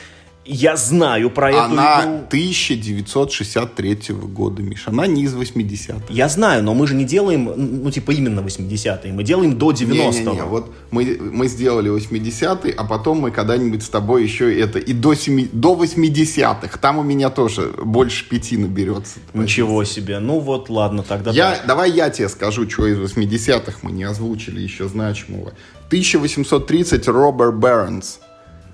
Я знаю про эту Она игру. 1963 года, Миша. Она не из 80-х. Я знаю, но мы же не делаем, ну, типа, именно 80-е. Мы делаем до 90-го. Не-не-не, вот мы, мы сделали 80-й, а потом мы когда-нибудь с тобой еще это и до, 7, до 80-х. Там у меня тоже больше пяти наберется. Ничего себе. Ну вот, ладно, тогда Я, так. давай я тебе скажу, что из 80-х мы не озвучили еще значимого. 1830 Роберт Бернс.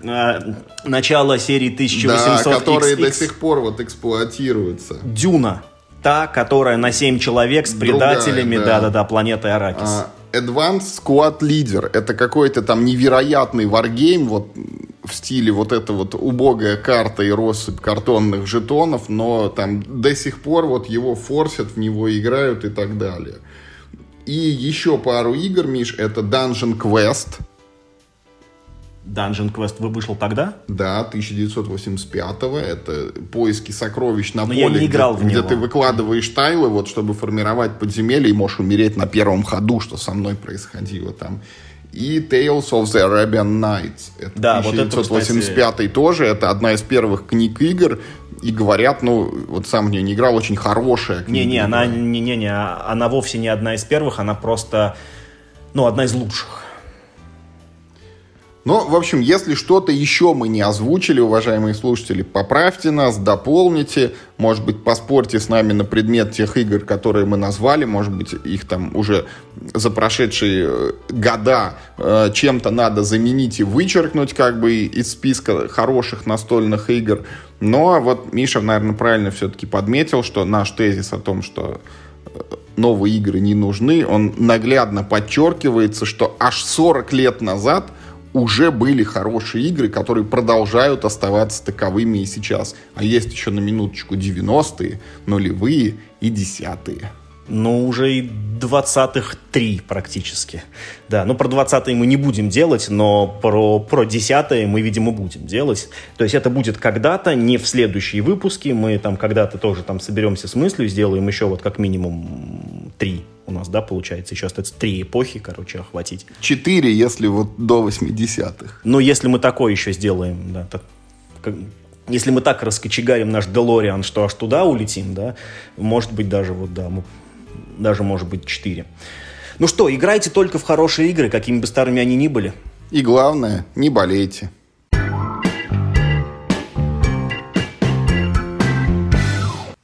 А, начало серии 1800 Да, которые до XX. сих пор вот эксплуатируются. Дюна. Та, которая на 7 человек с предателями, да. да-да-да, планеты Аракис. А, Advanced Squad Leader. Это какой-то там невероятный варгейм, вот в стиле вот эта вот убогая карта и россыпь картонных жетонов, но там до сих пор вот его форсят, в него играют и так далее. И еще пару игр, Миш, это Dungeon Quest. Dungeon Quest вы- вышел тогда? Да, 1985-го. Это поиски сокровищ на Но поле, я не играл где, в где него. ты выкладываешь тайлы, вот, чтобы формировать подземелье, и можешь умереть на первом ходу, что со мной происходило там. И Tales of the Arabian Nights. Это Да, вот это, 1985 тоже. Это одна из первых книг игр. И говорят, ну, вот сам в нее не играл, очень хорошая книга. Не-не, она, не, не, не, она вовсе не одна из первых, она просто, ну, одна из лучших. Ну, в общем, если что-то еще мы не озвучили, уважаемые слушатели, поправьте нас, дополните, может быть, поспорьте с нами на предмет тех игр, которые мы назвали, может быть, их там уже за прошедшие э, года э, чем-то надо заменить и вычеркнуть как бы из списка хороших настольных игр. Но вот Миша, наверное, правильно все-таки подметил, что наш тезис о том, что э, новые игры не нужны, он наглядно подчеркивается, что аж 40 лет назад уже были хорошие игры, которые продолжают оставаться таковыми и сейчас. А есть еще на минуточку 90-е, нулевые и десятые. Ну, уже и 20-х три практически. Да, ну про 20-е мы не будем делать, но про, про 10-е мы, видимо, будем делать. То есть это будет когда-то, не в следующие выпуски. Мы там когда-то тоже там соберемся с мыслью, сделаем еще вот как минимум три у нас, да, получается. Еще остается три эпохи, короче, охватить. Четыре, если вот до 80-х. Но если мы такое еще сделаем, да, так, как- если мы так раскочегарим наш Делориан, что аж туда улетим, да, может быть даже вот, да, мы- даже может быть 4. Ну что, играйте только в хорошие игры, какими бы старыми они ни были. И главное, не болейте.